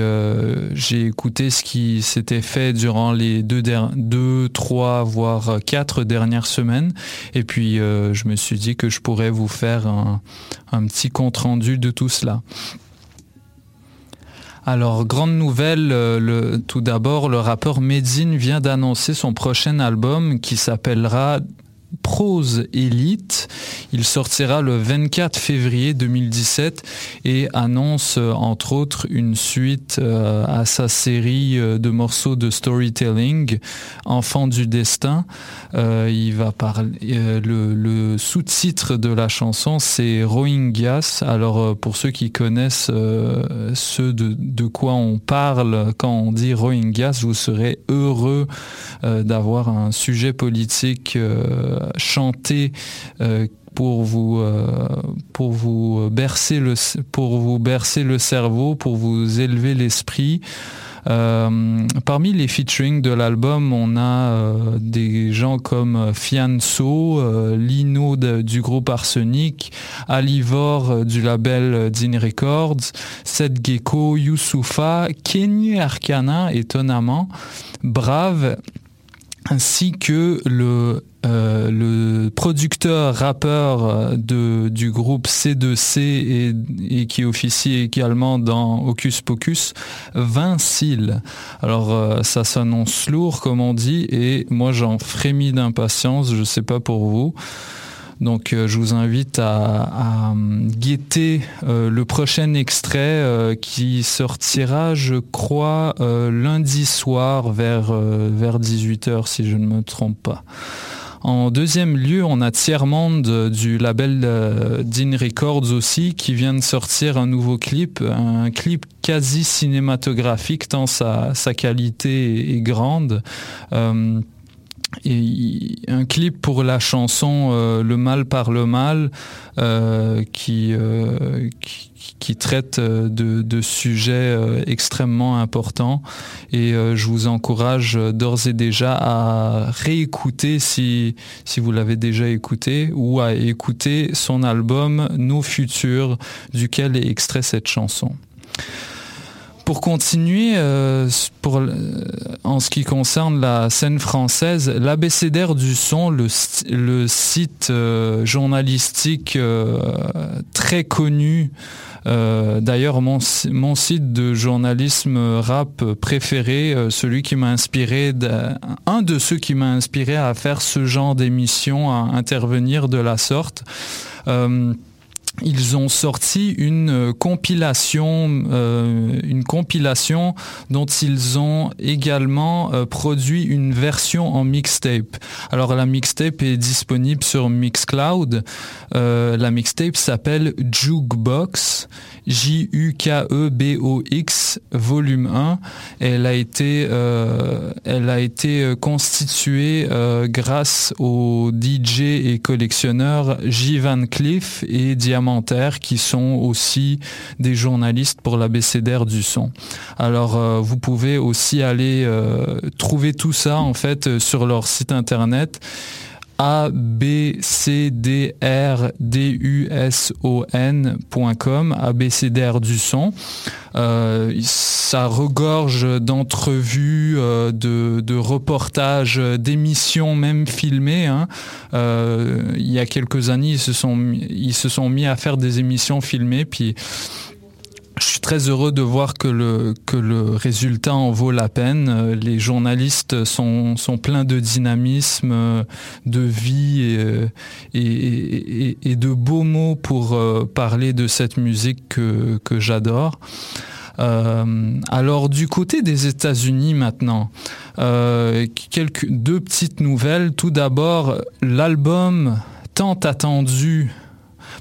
j'ai écouté ce qui s'était fait durant les deux, deux, trois, voire quatre dernières semaines, et puis je me suis dit que je pourrais vous faire un, un petit compte rendu de tout cela. Alors, grande nouvelle, euh, tout d'abord, le rappeur Medine vient d'annoncer son prochain album qui s'appellera Prose Elite. Il sortira le 24 février 2017 et annonce euh, entre autres une suite euh, à sa série euh, de morceaux de storytelling Enfant du destin. Il va parler le, sous-titre de la chanson c'est Rohingyas. Alors pour ceux qui connaissent ce de, de quoi on parle quand on dit Rohingyas, vous serez heureux d'avoir un sujet politique chanté pour vous euh, pour vous bercer le cerveau, pour vous élever l'esprit. Euh, parmi les featuring de l'album, on a euh, des gens comme Fianso, Lino du groupe Arsenic, Alivor du label Dean Records, Seth Gecko, Youssoufa, Kenny Arcana, étonnamment, Brave, ainsi que le, euh, producteur rappeur euh, du groupe C2C et, qui officie également dans Hocus Pocus, Vincile. Alors euh, ça s'annonce lourd comme on dit et moi j'en frémis d'impatience, je sais pas pour vous. Donc je vous invite à, guetter le prochain extrait qui sortira, je crois, lundi soir vers, vers 18h si je ne me trompe pas. En deuxième lieu, on a Tiers-Monde du label euh, Dean Records aussi qui vient de sortir un nouveau clip, un clip quasi cinématographique tant sa, qualité est, grande. Euh, un clip pour la chanson euh, Le mal par le mal qui, qui traite euh, de, sujets euh, extrêmement importants et euh, je vous encourage d'ores et déjà à réécouter si, si vous l'avez déjà écouté ou à écouter son album Nos Futurs duquel est extrait cette chanson. Pour continuer, pour, en ce qui concerne la scène française, l'abécédaire du son, le, site journalistique très connu euh, d'ailleurs, mon, site de journalisme rap préféré, euh, celui qui m'a inspiré, un de ceux qui m'a inspiré à faire ce genre d'émission, à intervenir de la sorte. Ils ont sorti une euh, compilation, euh, une compilation dont ils ont également euh, produit une version en mixtape. Alors la mixtape est disponible sur Mixcloud. la mixtape s'appelle Jukebox, J-U-K-E-B-O-X, volume 1. Elle a été, elle a été constituée grâce aux DJ et collectionneurs J. Van Cleef et Diamant qui sont aussi des journalistes pour l'abécédaire du son. Alors euh, vous pouvez aussi aller euh, trouver tout ça en fait euh, sur leur site internet abcdrduson.com, abcdr du son. Euh, ça regorge d'entrevues, euh, de, reportages, d'émissions même filmées. Hein. Euh, il y a quelques années, ils se sont ils se sont mis à faire des émissions filmées, puis je suis très heureux de voir que le, que le résultat en vaut la peine. Euh, les journalistes sont, sont pleins de dynamisme, euh, de vie euh, et, de beaux mots pour parler de cette musique que, que j'adore. alors du côté des États-Unis maintenant, quelques deux petites nouvelles. Tout d'abord, l'album tant attendu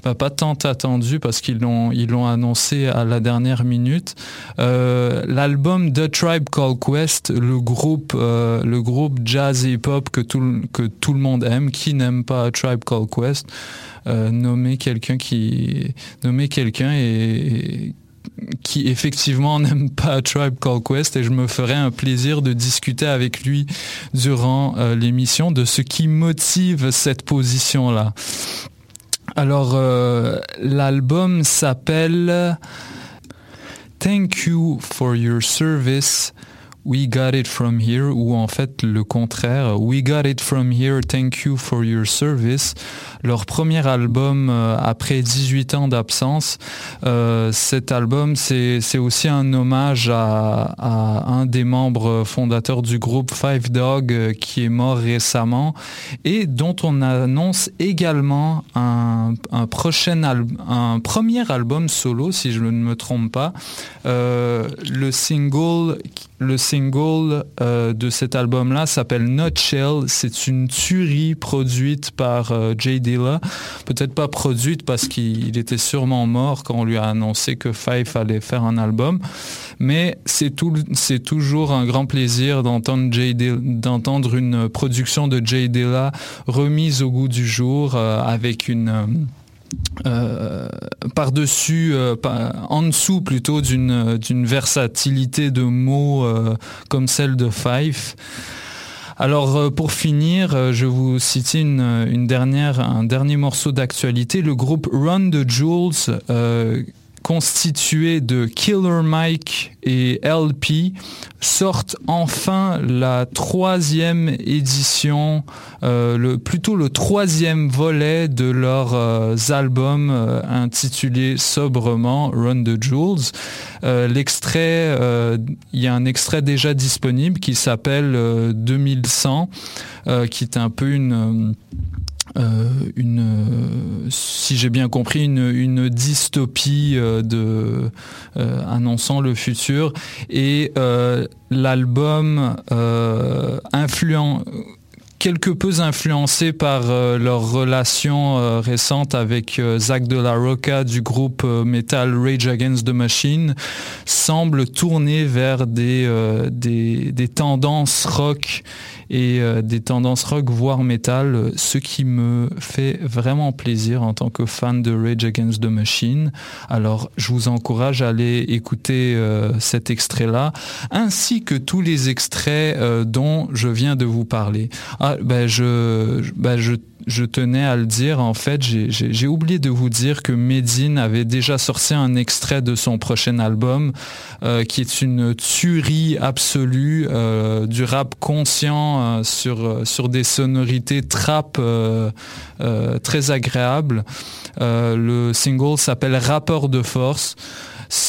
pas tant attendu parce qu'ils l'ont ils l'ont annoncé à la dernière minute. Euh, l'album The Tribe Called Quest, le groupe euh, le groupe jazz hip hop que tout que tout le monde aime, qui n'aime pas Tribe Called Quest, euh, nommer quelqu'un qui nommer quelqu'un et, qui effectivement n'aime pas Tribe Called Quest et je me ferai un plaisir de discuter avec lui durant l'émission de ce qui motive cette position-là. Alors, euh, l'album s'appelle Thank You for Your Service We Got It From Here, ou en fait le contraire, We Got It From Here, Thank You for Your Service, leur premier album euh, après 18 ans d'absence. Euh, cet album, c'est aussi un hommage à, un des membres fondateurs du groupe Five Dog euh, qui est mort récemment et dont on annonce également un, prochain un premier album solo, si je ne me trompe pas. le single euh, de cet album-là s'appelle Nutshell. C'est une tuerie produite par euh, Jay Dilla. Peut-être pas produite parce qu'il était sûrement mort quand on lui a annoncé que Fife allait faire un album. Mais c'est toujours un grand plaisir d'entendre d'entendre une production de Jay Dilla remise au goût du jour euh, avec une euh, par-dessus, euh, en dessous plutôt d'une versatilité de mots euh, comme celle de Fife. Alors pour finir, je vous cite un dernier morceau d'actualité. Le groupe Run the Jewels constitué de Killer Mike et LP sortent enfin la troisième édition, euh, plutôt le troisième volet de leurs euh, albums euh, intitulé sobrement Run the Jewels. L'extrait, il y a un extrait déjà disponible qui s'appelle 2100, qui est un peu une une, si j'ai bien compris, une, dystopie de annonçant le futur. Et l'album quelque peu influencé par euh, leur relation euh, récente avec euh, Zach de la Rocca du groupe metal Rage Against the Machine, semble tourner vers des, des, des tendances rock et euh, des tendances rock voire metal, ce qui me fait vraiment plaisir en tant que fan de Rage Against the Machine. Alors je vous encourage à aller écouter euh, cet extrait-là, ainsi que tous les extraits euh, dont je viens de vous parler. Ah, ben je, ben je je tenais à le dire, en fait, j'ai oublié de vous dire que Medine avait déjà sorti un extrait de son prochain album, euh, qui est une tuerie absolue euh, du rap conscient euh, sur, sur des sonorités trap très agréables. le single s'appelle Rappeur de force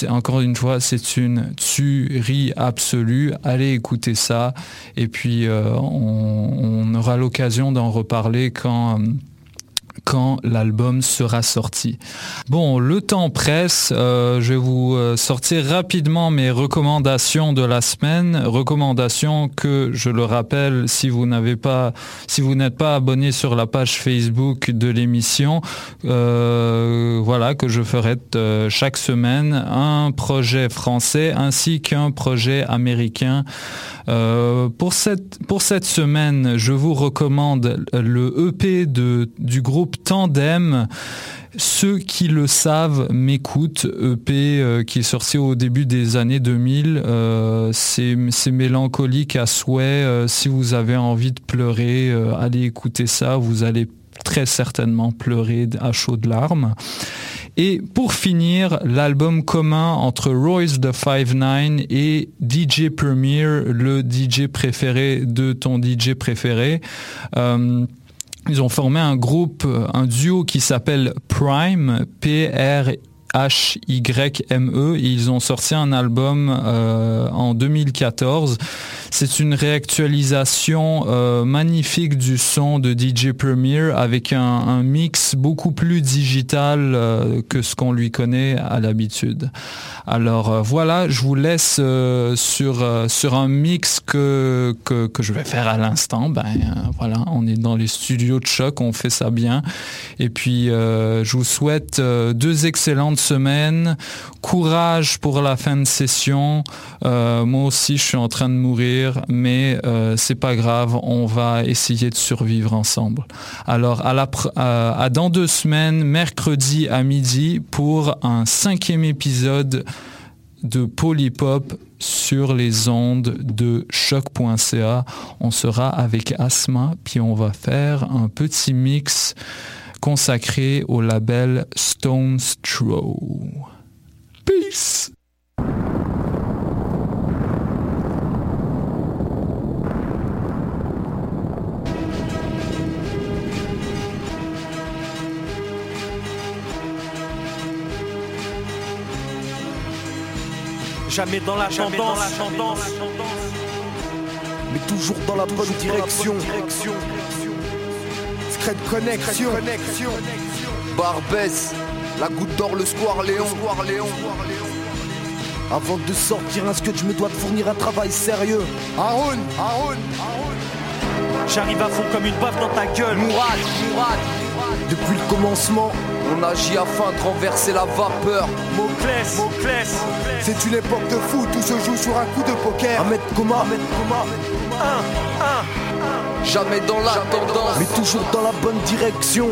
encore une fois, c'est une tuerie absolue. Allez écouter ça. Et puis, euh, on, aura l'occasion d'en reparler quand quand l'album sera sorti. Bon, le temps presse, euh, je vais vous euh, sortir rapidement mes recommandations de la semaine, recommandations que je le rappelle si vous n'avez pas si vous n'êtes pas abonné sur la page Facebook de l'émission, euh, voilà que je ferai chaque semaine un projet français ainsi qu'un projet américain. pour cette pour cette semaine, je vous recommande le EP de du groupe Tandem. Ceux qui le savent m'écoutent. EP euh, qui est sorti au début des années 2000. Euh, c'est mélancolique à souhait. Euh, si vous avez envie de pleurer, allez écouter ça. Vous allez très certainement pleurer à chaudes larmes. Et pour finir, l'album commun entre Royce the Five Nine et DJ Premier, le DJ préféré de ton DJ préféré. Ils ont formé un groupe, un duo qui s'appelle Prime, P-R H-Y-M-E ils ont sorti un album euh, en 2014. C'est une réactualisation euh, magnifique du son de DJ Premier avec un, mix beaucoup plus digital euh, que ce qu'on lui connaît à l'habitude. Alors voilà, je vous laisse sur, un mix que, je vais faire à l'instant. Ben on est dans les studios de choc, on fait ça bien. Et puis je vous souhaite deux excellentes semaine. Courage pour la fin de session. Euh, moi aussi, je suis en train de mourir, mais euh, c'est pas grave. On va essayer de survivre ensemble. Alors, à, la, à dans deux semaines, mercredi à midi, pour un cinquième épisode de Polypop sur les ondes de choc.ca. On sera avec Asma, puis on va faire un petit mix consacré au label Stone's Throw. Peace! Jamais dans la tendance, mais toujours dans la bonne direction. Secret connexion. Barbès, la goutte d'or, le square Léon. Avant de sortir un sketch, je me dois de fournir un travail sérieux? Haroun, Haroun, J'arrive à fond comme une baffe dans ta gueule. Mourad, Mourad. Depuis le commencement, on agit afin de renverser la vapeur. Moclès, Moclès. C'est une époque de fou, tout se joue sur un coup de poker. Ahmed Koma, Ahmed Koma. Un, un, Jamais dans la tendance, mais toujours dans la bonne direction.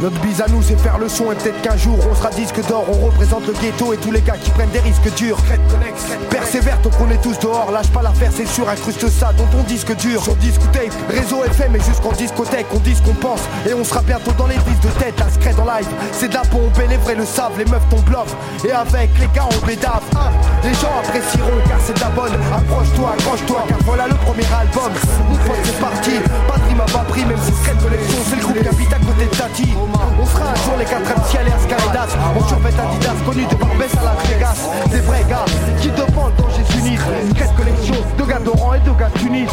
Notre bise à nous, c'est faire le son et peut-être qu'un jour on sera disque d'or. On représente le ghetto et tous les gars qui prennent des risques durs. Persévère tant qu'on est tous dehors. Lâche pas l'affaire, c'est sûr. Incruste ça dans ton disque dur. Sur disque tape, réseau FM et jusqu'en discothèque. On dit ce qu'on pense et on sera bientôt dans les prises de tête. La secret en live, c'est de la pompe et les vrais le savent. Les meufs tombent bluff et avec les gars on bédave. les gens apprécieront car c'est de la bonne. Approche-toi, accroche-toi car voilà le premier album. Pote c'est parti. Patrie m'a pas pris, même si secret collection, c'est le groupe qui habite à côté de Tati. On fera un jour les 4 ciel et Ascaridas. On survêt Adidas, connu de Barbès à la Vegas. Des vrais gars qui demandent dans Jésus Une quête collection de gars d'Oran et de gars Tunis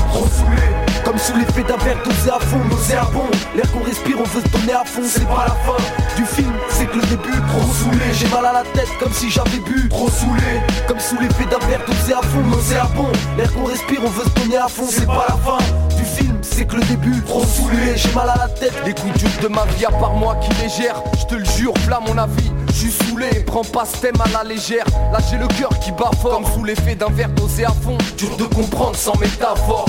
Comme sous les fait d'un verre dosé à fond, nauséabond L'air qu'on respire, on veut se donner à fond, c'est pas la fin du film, c'est que le début. Trop saoulé, j'ai mal à la tête comme si j'avais bu. Trop saoulé, comme sous l'effet d'un verre dosé à fond, nauséabond L'air qu'on respire, on veut se donner à fond, c'est pas la fin c'est que le début. Trop saoulé, j'ai mal à la tête. Les coups durs de ma vie à part moi qui les gère. Je te le jure, v'là mon avis. Je suis saoulé, prends pas ce thème à la légère. Là j'ai le cœur qui bat fort. Comme sous l'effet d'un verre dosé à fond. Dur de comprendre sans métaphore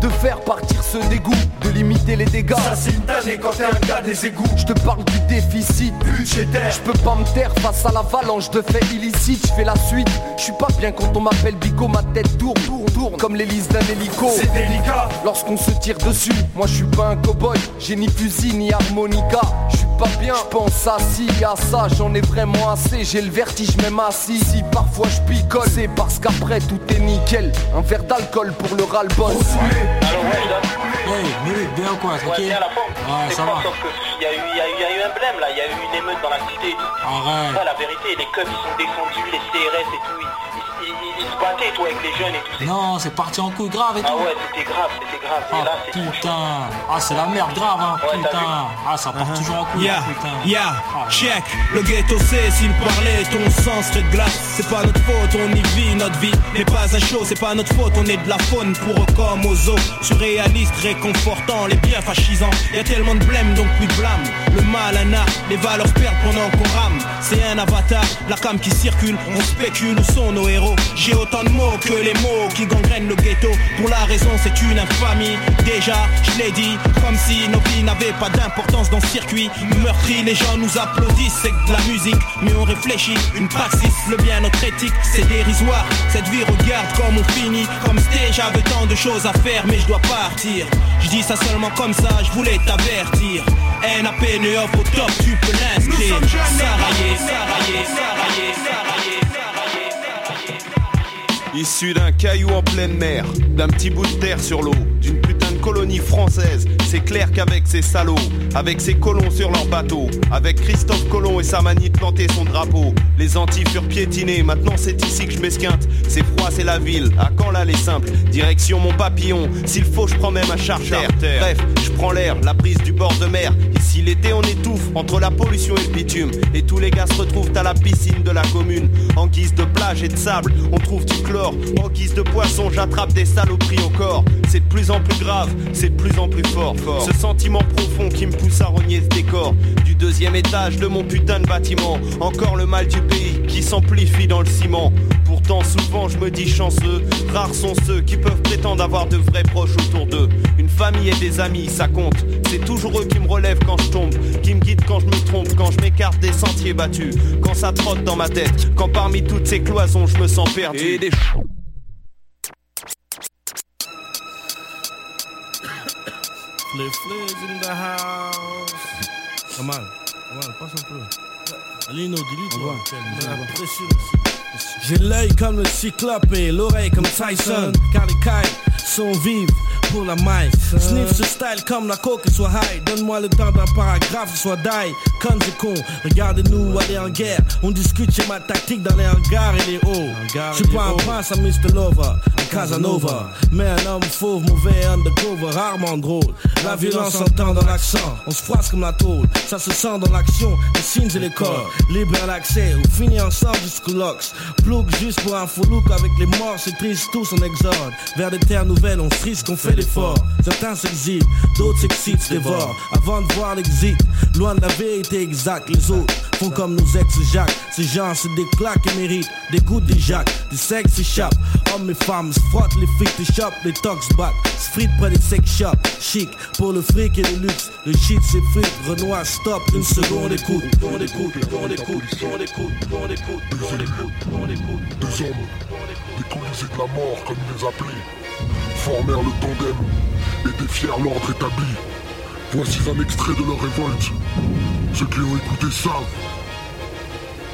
De faire partir ce dégoût De limiter les dégâts. Ça c'est une tannée quand t'es un gars des égouts. Je te parle du déficit budgétaire. Je peux pas me taire face à l'avalanche de faits illicites. Je fais la suite, je suis pas bien quand on m'appelle Bico Ma tête tourne, tourne, tourne Comme l'hélice d'un hélico. C'est délicat. Lorsqu'on se tire dessus Moi je suis pas un cowboy. J'ai ni fusil ni harmonica. Je suis pas bien, je pense à ci, à ça. J'en ai vraiment assez, j'ai le vertige même assis. Si parfois je picole, c'est parce qu'après tout est nickel. Un verre d'alcool pour le ras-le-bol Hey, Miri, bien ou quoi Ouais, bien la forme. Ouais, C'est ça va. sauf que il y, a eu- y y a un blême là, il y a eu une émeute dans la cité et tout. Arrête. Ouais, la vérité, les keufs ils sont descendus, les CRS et tout, ils se battaient toi avec les jeunes et tout. Non, c'est parti en couille grave et tout. Ah ouais, c'était grave, c'était grave. Ah et là, c'est putain. Ah, c'est la merde grave, hein. Ouais, putain. Ah, ça part toujours en Yeah, putain. yeah, Ah, check. Le ghetto sait s'il parlait, ton sang serait de glace. C'est pas notre faute, on y vit, notre vie n'est pas un show, c'est pas notre faute, on est de la faune pour eux comme aux os. Surréaliste, réconfortant, les biens fascisants. Y a tellement de blême, donc plus de blâme. Le mal, un art, les valeurs perdent pendant qu'on rame. C'est un avatar, la cam qui circule, on spécule où sont nos héros? J'ai autant de mots que les mots qui gangrènent le ghetto. Pour la raison, c'est une infamie. Déjà, je l'ai dit, comme si nos vies n'avaient pas d'importance dans ce circuit. Meurtri, les gens nous applaudissent, c'est de la musique. Mais on réfléchit, une praxis, le bien, notre éthique, c'est dérisoire. Cette vie, regarde comme on finit. Comme c'était, j'avais tant de choses à faire, mais je dois partir. Je dis ça seulement comme ça, je voulais t'avertir. NAP, Neuf au top, tu peux l'inscrire. Saraillé, Saraillé, Saraillé, Saraillé, Issu d'un caillou en pleine mer, d'un petit bout de terre sur l'eau, d'une putain de colonie française, c'est clair qu'avec ces salauds, avec ces colons sur leur bateau, avec Christophe Colomb et sa manie de planter son drapeau, les Antilles furent piétinées, maintenant c'est ici que je m'esquinte, c'est froid, c'est la ville, à quand là les simples, direction mon papillon, s'il faut je prends même un charter, bref, je prends l'air, la brise du bord de mer, ici l'été on étouffe, entre la pollution et le bitume, et tous les gars se retrouvent à la piscine de la commune, en guise de plage et de sable, on trouve du chlore, en guise de poisson j'attrape des saloperies au corps, c'est de plus en plus grave, c'est de plus en plus fort, ce sentiment profond qui me pousse à rogner ce décor, du deuxième étage de mon putain de bâtiment, encore le mal du pays qui s'amplifie dans le ciment, pourtant souvent je me dis chanceux, rares sont ceux qui peuvent prétendre avoir de vrais proches autour d'eux, une famille et des amis ça compte, c'est toujours eux qui me relèvent quand je tombe, qui me guident quand je me trompe, quand je m'écarte des sentiers battus, quand ça trotte dans ma tête, quand parmi toutes ces cloisons je me sens perdu. Les flirs in the house. Pas mal, pas mal, passe un peu. Alino, dis-lui, toi. La pression ici. J'ai l'œil comme le cyclope et l'oreille comme Tyson. Car les cailles sont vives pour la maille. Sniff ce style comme la coke soit high. Donne-moi le temps d'un paragraphe, soit die. Comme c'est con, regardez-nous aller en guerre. On discute chez ma tactique dans les hangars et les hauts. Je suis pas un prince à Mr. Lover, un Casanova. Mais un homme fauve, mauvais, undercover, rarement drôle. La violence s'entend dans l'accent, on se froisse comme la tôle. Ça se sent dans l'action, les signes et les corps. Libre à l'accès, on finit ensemble jusqu'au lox. Plouc juste pour un faux look avec les morts, c'est triste, tous en exode. Vers des terres nouvelles, on frisque, on fait Certains s'exilent, d'autres s'excitent, se dévorent. Avant de voir l'exit, loin de la vérité exacte, les autres font comme nos ex-Jacques. Ces gens se déclaquent et méritent des gouttes des jacques. Du sexe s'échappe, hommes et femmes se frottent, les frites des shops, les tox battent. Se fritent près des sex shops, chic pour le fric et le luxe. Le shit s'effrite, Renoir stop, une seconde écoute. On écoute, on écoute, on écoute, on écoute, on écoute, on écoute. Deux hommes, des colisées de la mort comme ils les appelaient, formèrent le tandem et défièrent l'ordre établi. Voici un extrait de leur révolte. Ceux qui ont écouté savent.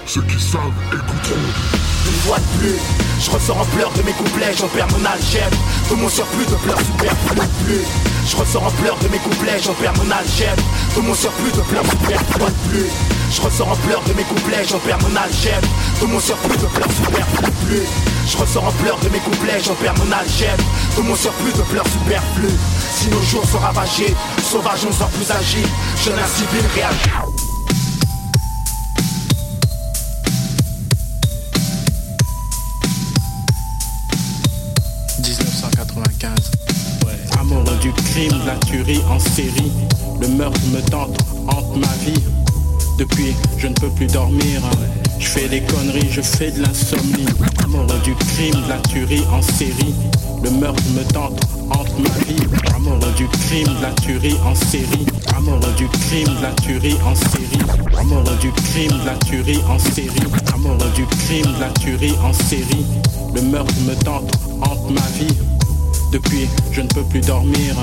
Ceux qui savent écouteront. Une fois de plus, je ressors en pleurs de mes couplets, j'en perds mon algèbre. De mon surplus de pleurs superflus Je ressors en pleurs de mes couplets, j'en perds mon algèbre. De mon surplus de pleurs superflus Je ressors en pleurs de mes couplets, j'en perds mon algèbre. De mon surplus de pleurs superflus Je ressors en pleurs de mes couplets, j'en perds mon algèbre. De mon surplus de pleurs superflus Si nos jours sont ravagés, sauvages on sort plus agile. Jeune incivil réagit 1995 Amoureux du crime, de la tuerie en série. Le meurtre me tente, hante ma vie. Depuis, je ne peux plus dormir Je fais des conneries, je fais de l'insomnie. Amoureux du crime, la tuerie en série. Le meurtre me tente, hante ma vie Amoureux du crime, la tuerie en série. Amoureux du crime, la tuerie en série. Amoureux du crime, la tuerie en série. Amoureux du crime, la tuerie en série. Le meurtre me tente, hante ma vie. Depuis, je ne peux plus dormir.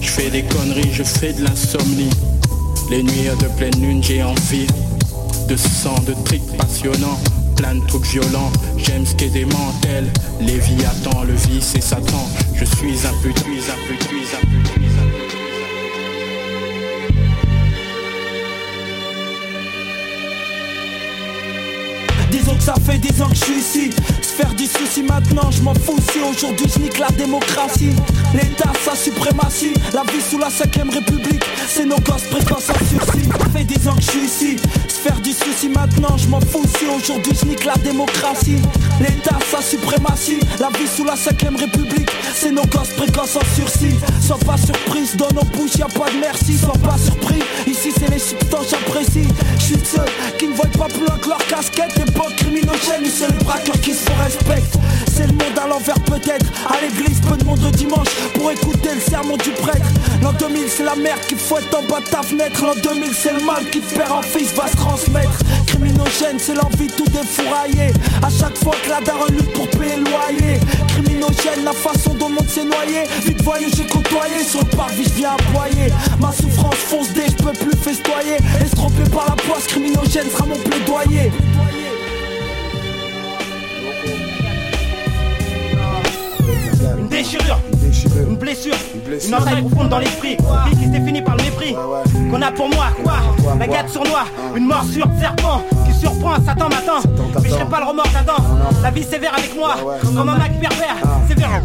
Je fais des conneries, je fais de l'insomnie. Les nuits de pleine lune, j'ai envie De sang, de tricks passionnants Plein de trucs violents, j'aime ce qui est démentel Léviathan, le vice et Satan. Je suis un suis un suis un suis un pute. Disons que ça fait 10 ans que je suis ici. Se faire des soucis maintenant je m'en fous si aujourd'hui je nique la démocratie. L'état sa suprématie. La vie sous la 5ème république C'est nos gosses précoces en sursis Ça fait 10 ans que je suis ici faire du souci maintenant je m'en fous si aujourd'hui je nique la démocratie. L'état sa suprématie La vie sous la 5ème république. C'est nos gosses précoces en sursis. Sois pas surprise dans nos bouches y a pas de merci. Sois pas surpris Ici c'est les substances j'apprécie. Je suis ceux qui ne voient pas plus loin que leur casquette. Époque criminogène C'est les braqueurs qui se respectent C'est le monde à l'envers peut-être. À l'église peu de monde le dimanche Pour écouter le sermon du prêtre. L'an 2000 c'est la merde qui fouette en bas de ta fenêtre. L'an 2000 c'est le mal qui père en fils va se transmettre. Criminogène c'est l'envie tout défourailler. À chaque fois que la daronne lutte pour payer le loyer. Criminogène la façon dont le monde s'est noyé. Vite voyou j'ai côtoyé. Sur le parvis je viens aboyer. Ma souffrance fonce dès je peux plus festoyer. Estrompé par la poisse criminogène sera mon plaidoyer déchirure, une blessure, une entaille profonde dans l'esprit, une vie qui se définit par le mépris qu'on a pour moi, quoi. La gâte sournois, une morsure de serpent qui surprend Satan matin. Mais je serai pas le remords d'Adam, la vie sévère avec moi, comme un Mac pervers, sévère.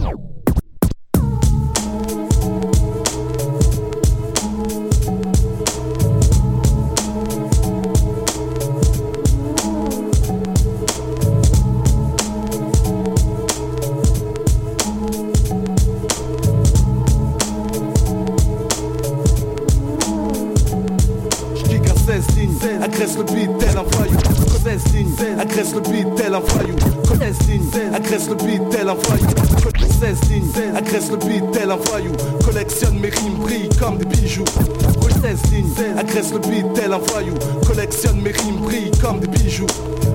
Voyou. Collectionne mes rimes, brille comme des bijoux.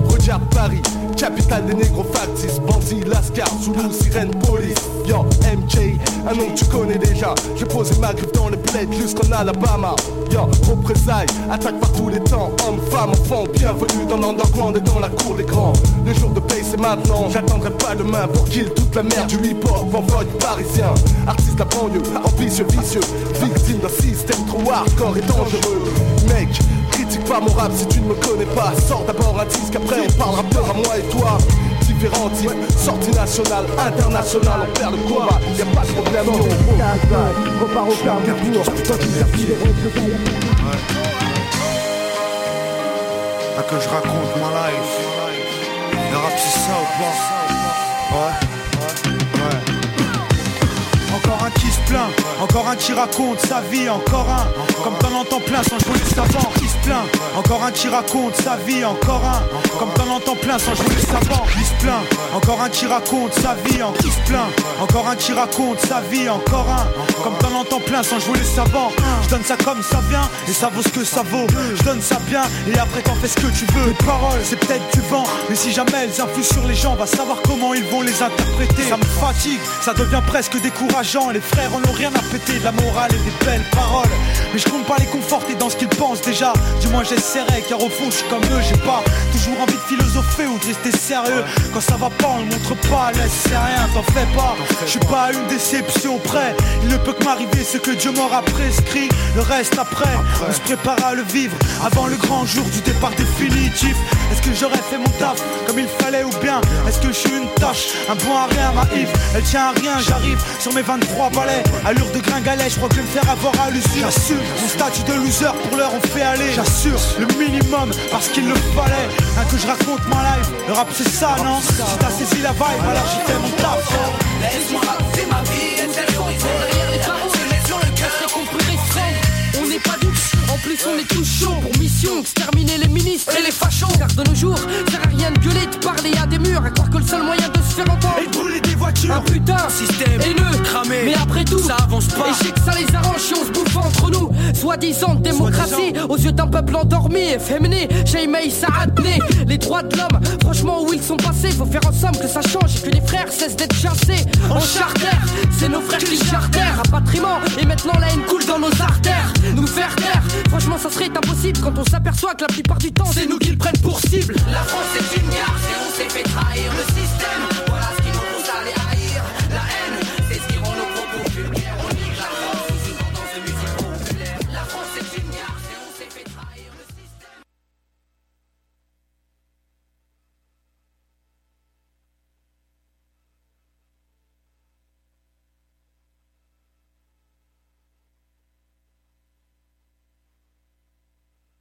Regarde Paris, capitale des négros factices. Bandit, Lascar, Zulu, sirène, police. Yo, MJ, un nom que tu connais déjà. J'ai posé ma griffe dans les bleds jusqu'en Alabama. Yo, représailles, attaque par tous les temps. Hommes, femmes, enfants, bienvenue dans l'underground et dans la cour des grands. Le jour de paye c'est maintenant. J'attendrai pas demain pour kill toute la merde du hip-hop. Envoie du parisien, artiste à banlieue, ambitieux, vicieux. Victime d'un système trop hardcore et dangereux. Mec, critique pas mon rap si tu ne me connais pas. Sors d'abord un disque, après on parlera peur à moi et toi. Différents types, sortie nationale, internationale, on perd le combat, y a pas de problème. Non, repars au Carrefour, toi tu à que je raconte ma life. Le rap c'est ça ou pas? Ouais, ouais. Encore un qui se plaint, encore un qui raconte sa vie, encore un. Comme t'en entends plein sans jouer les savants qui se plaint. Encore un qui raconte sa vie, encore un. Comme t'en entends plein sans jouer les savants qui se plaint. Encore un qui raconte sa vie, en qui se plaint. Encore un qui raconte sa vie, encore un. Comme t'en entends plein sans jouer les savants. Je donne ça comme ça vient et ça vaut ce que ça vaut. Je donne ça bien et après t'en fais ce que tu veux. Les paroles, c'est peut-être du vent, mais si jamais elles influent sur les gens, va savoir comment ils vont les interpréter. Ça me fatigue, ça devient presque décourageant. Les frères en ont rien à péter, de la morale et des belles paroles. Mais je compte pas les conforter dans ce qu'ils pensent déjà. Du moins j'essaierai, car au fond je suis comme eux, j'ai pas toujours envie de philosopher ou de rester sérieux. Quand ça va pas, on le montre pas, laisse c'est rien, t'en fais pas. Je suis pas à une déception près, il ne peut que m'arriver ce que Dieu m'aura prescrit. Le reste après, on se prépare à le vivre avant le grand jour du départ définitif. Est-ce que j'aurais fait mon taf comme il fallait ou bien Est-ce que je suis une tâche, un bon à rien, ma if? Elle tient à rien, j'arrive sur mes 23 balais, allure de gringalet, je crois que je vais me faire avoir à l'usure. J'assure, mon statut de loser pour l'heure on fait aller. J'assure, le minimum parce qu'il le fallait. Hein, que je raconte ma life, le rap c'est ça, non? Si t'as saisi la vibe, alors j'ai fait mon taf. Laisse-moi raconter ma vie plus on est tous chauds pour mission Exterminer les ministres et les fachos Car de nos jours, sert à rien de gueuler, de parler à des murs À croire que le seul moyen de se faire entendre. Et de brûler des voitures. Un putain, Système haineux, cramé. Mais après tout, Ça avance pas. Et je sais que ça les arrange si on se bouffe entre nous. Soi-disant démocratie Aux yeux d'un peuple endormi, efféminé Shaimei Saadné Les droits de l'homme, franchement où ils sont passés Faut faire en somme que ça change et que les frères cessent d'être chassés. En charter, c'est nos frères qui chartèrent. Rapatriement, et maintenant la haine coule dans nos artères. Nous faire taire, franchement ça serait impossible Quand on s'aperçoit que la plupart du temps c'est nous qui le prennent pour cible La France est une gare, c'est on s'est fait trahir le.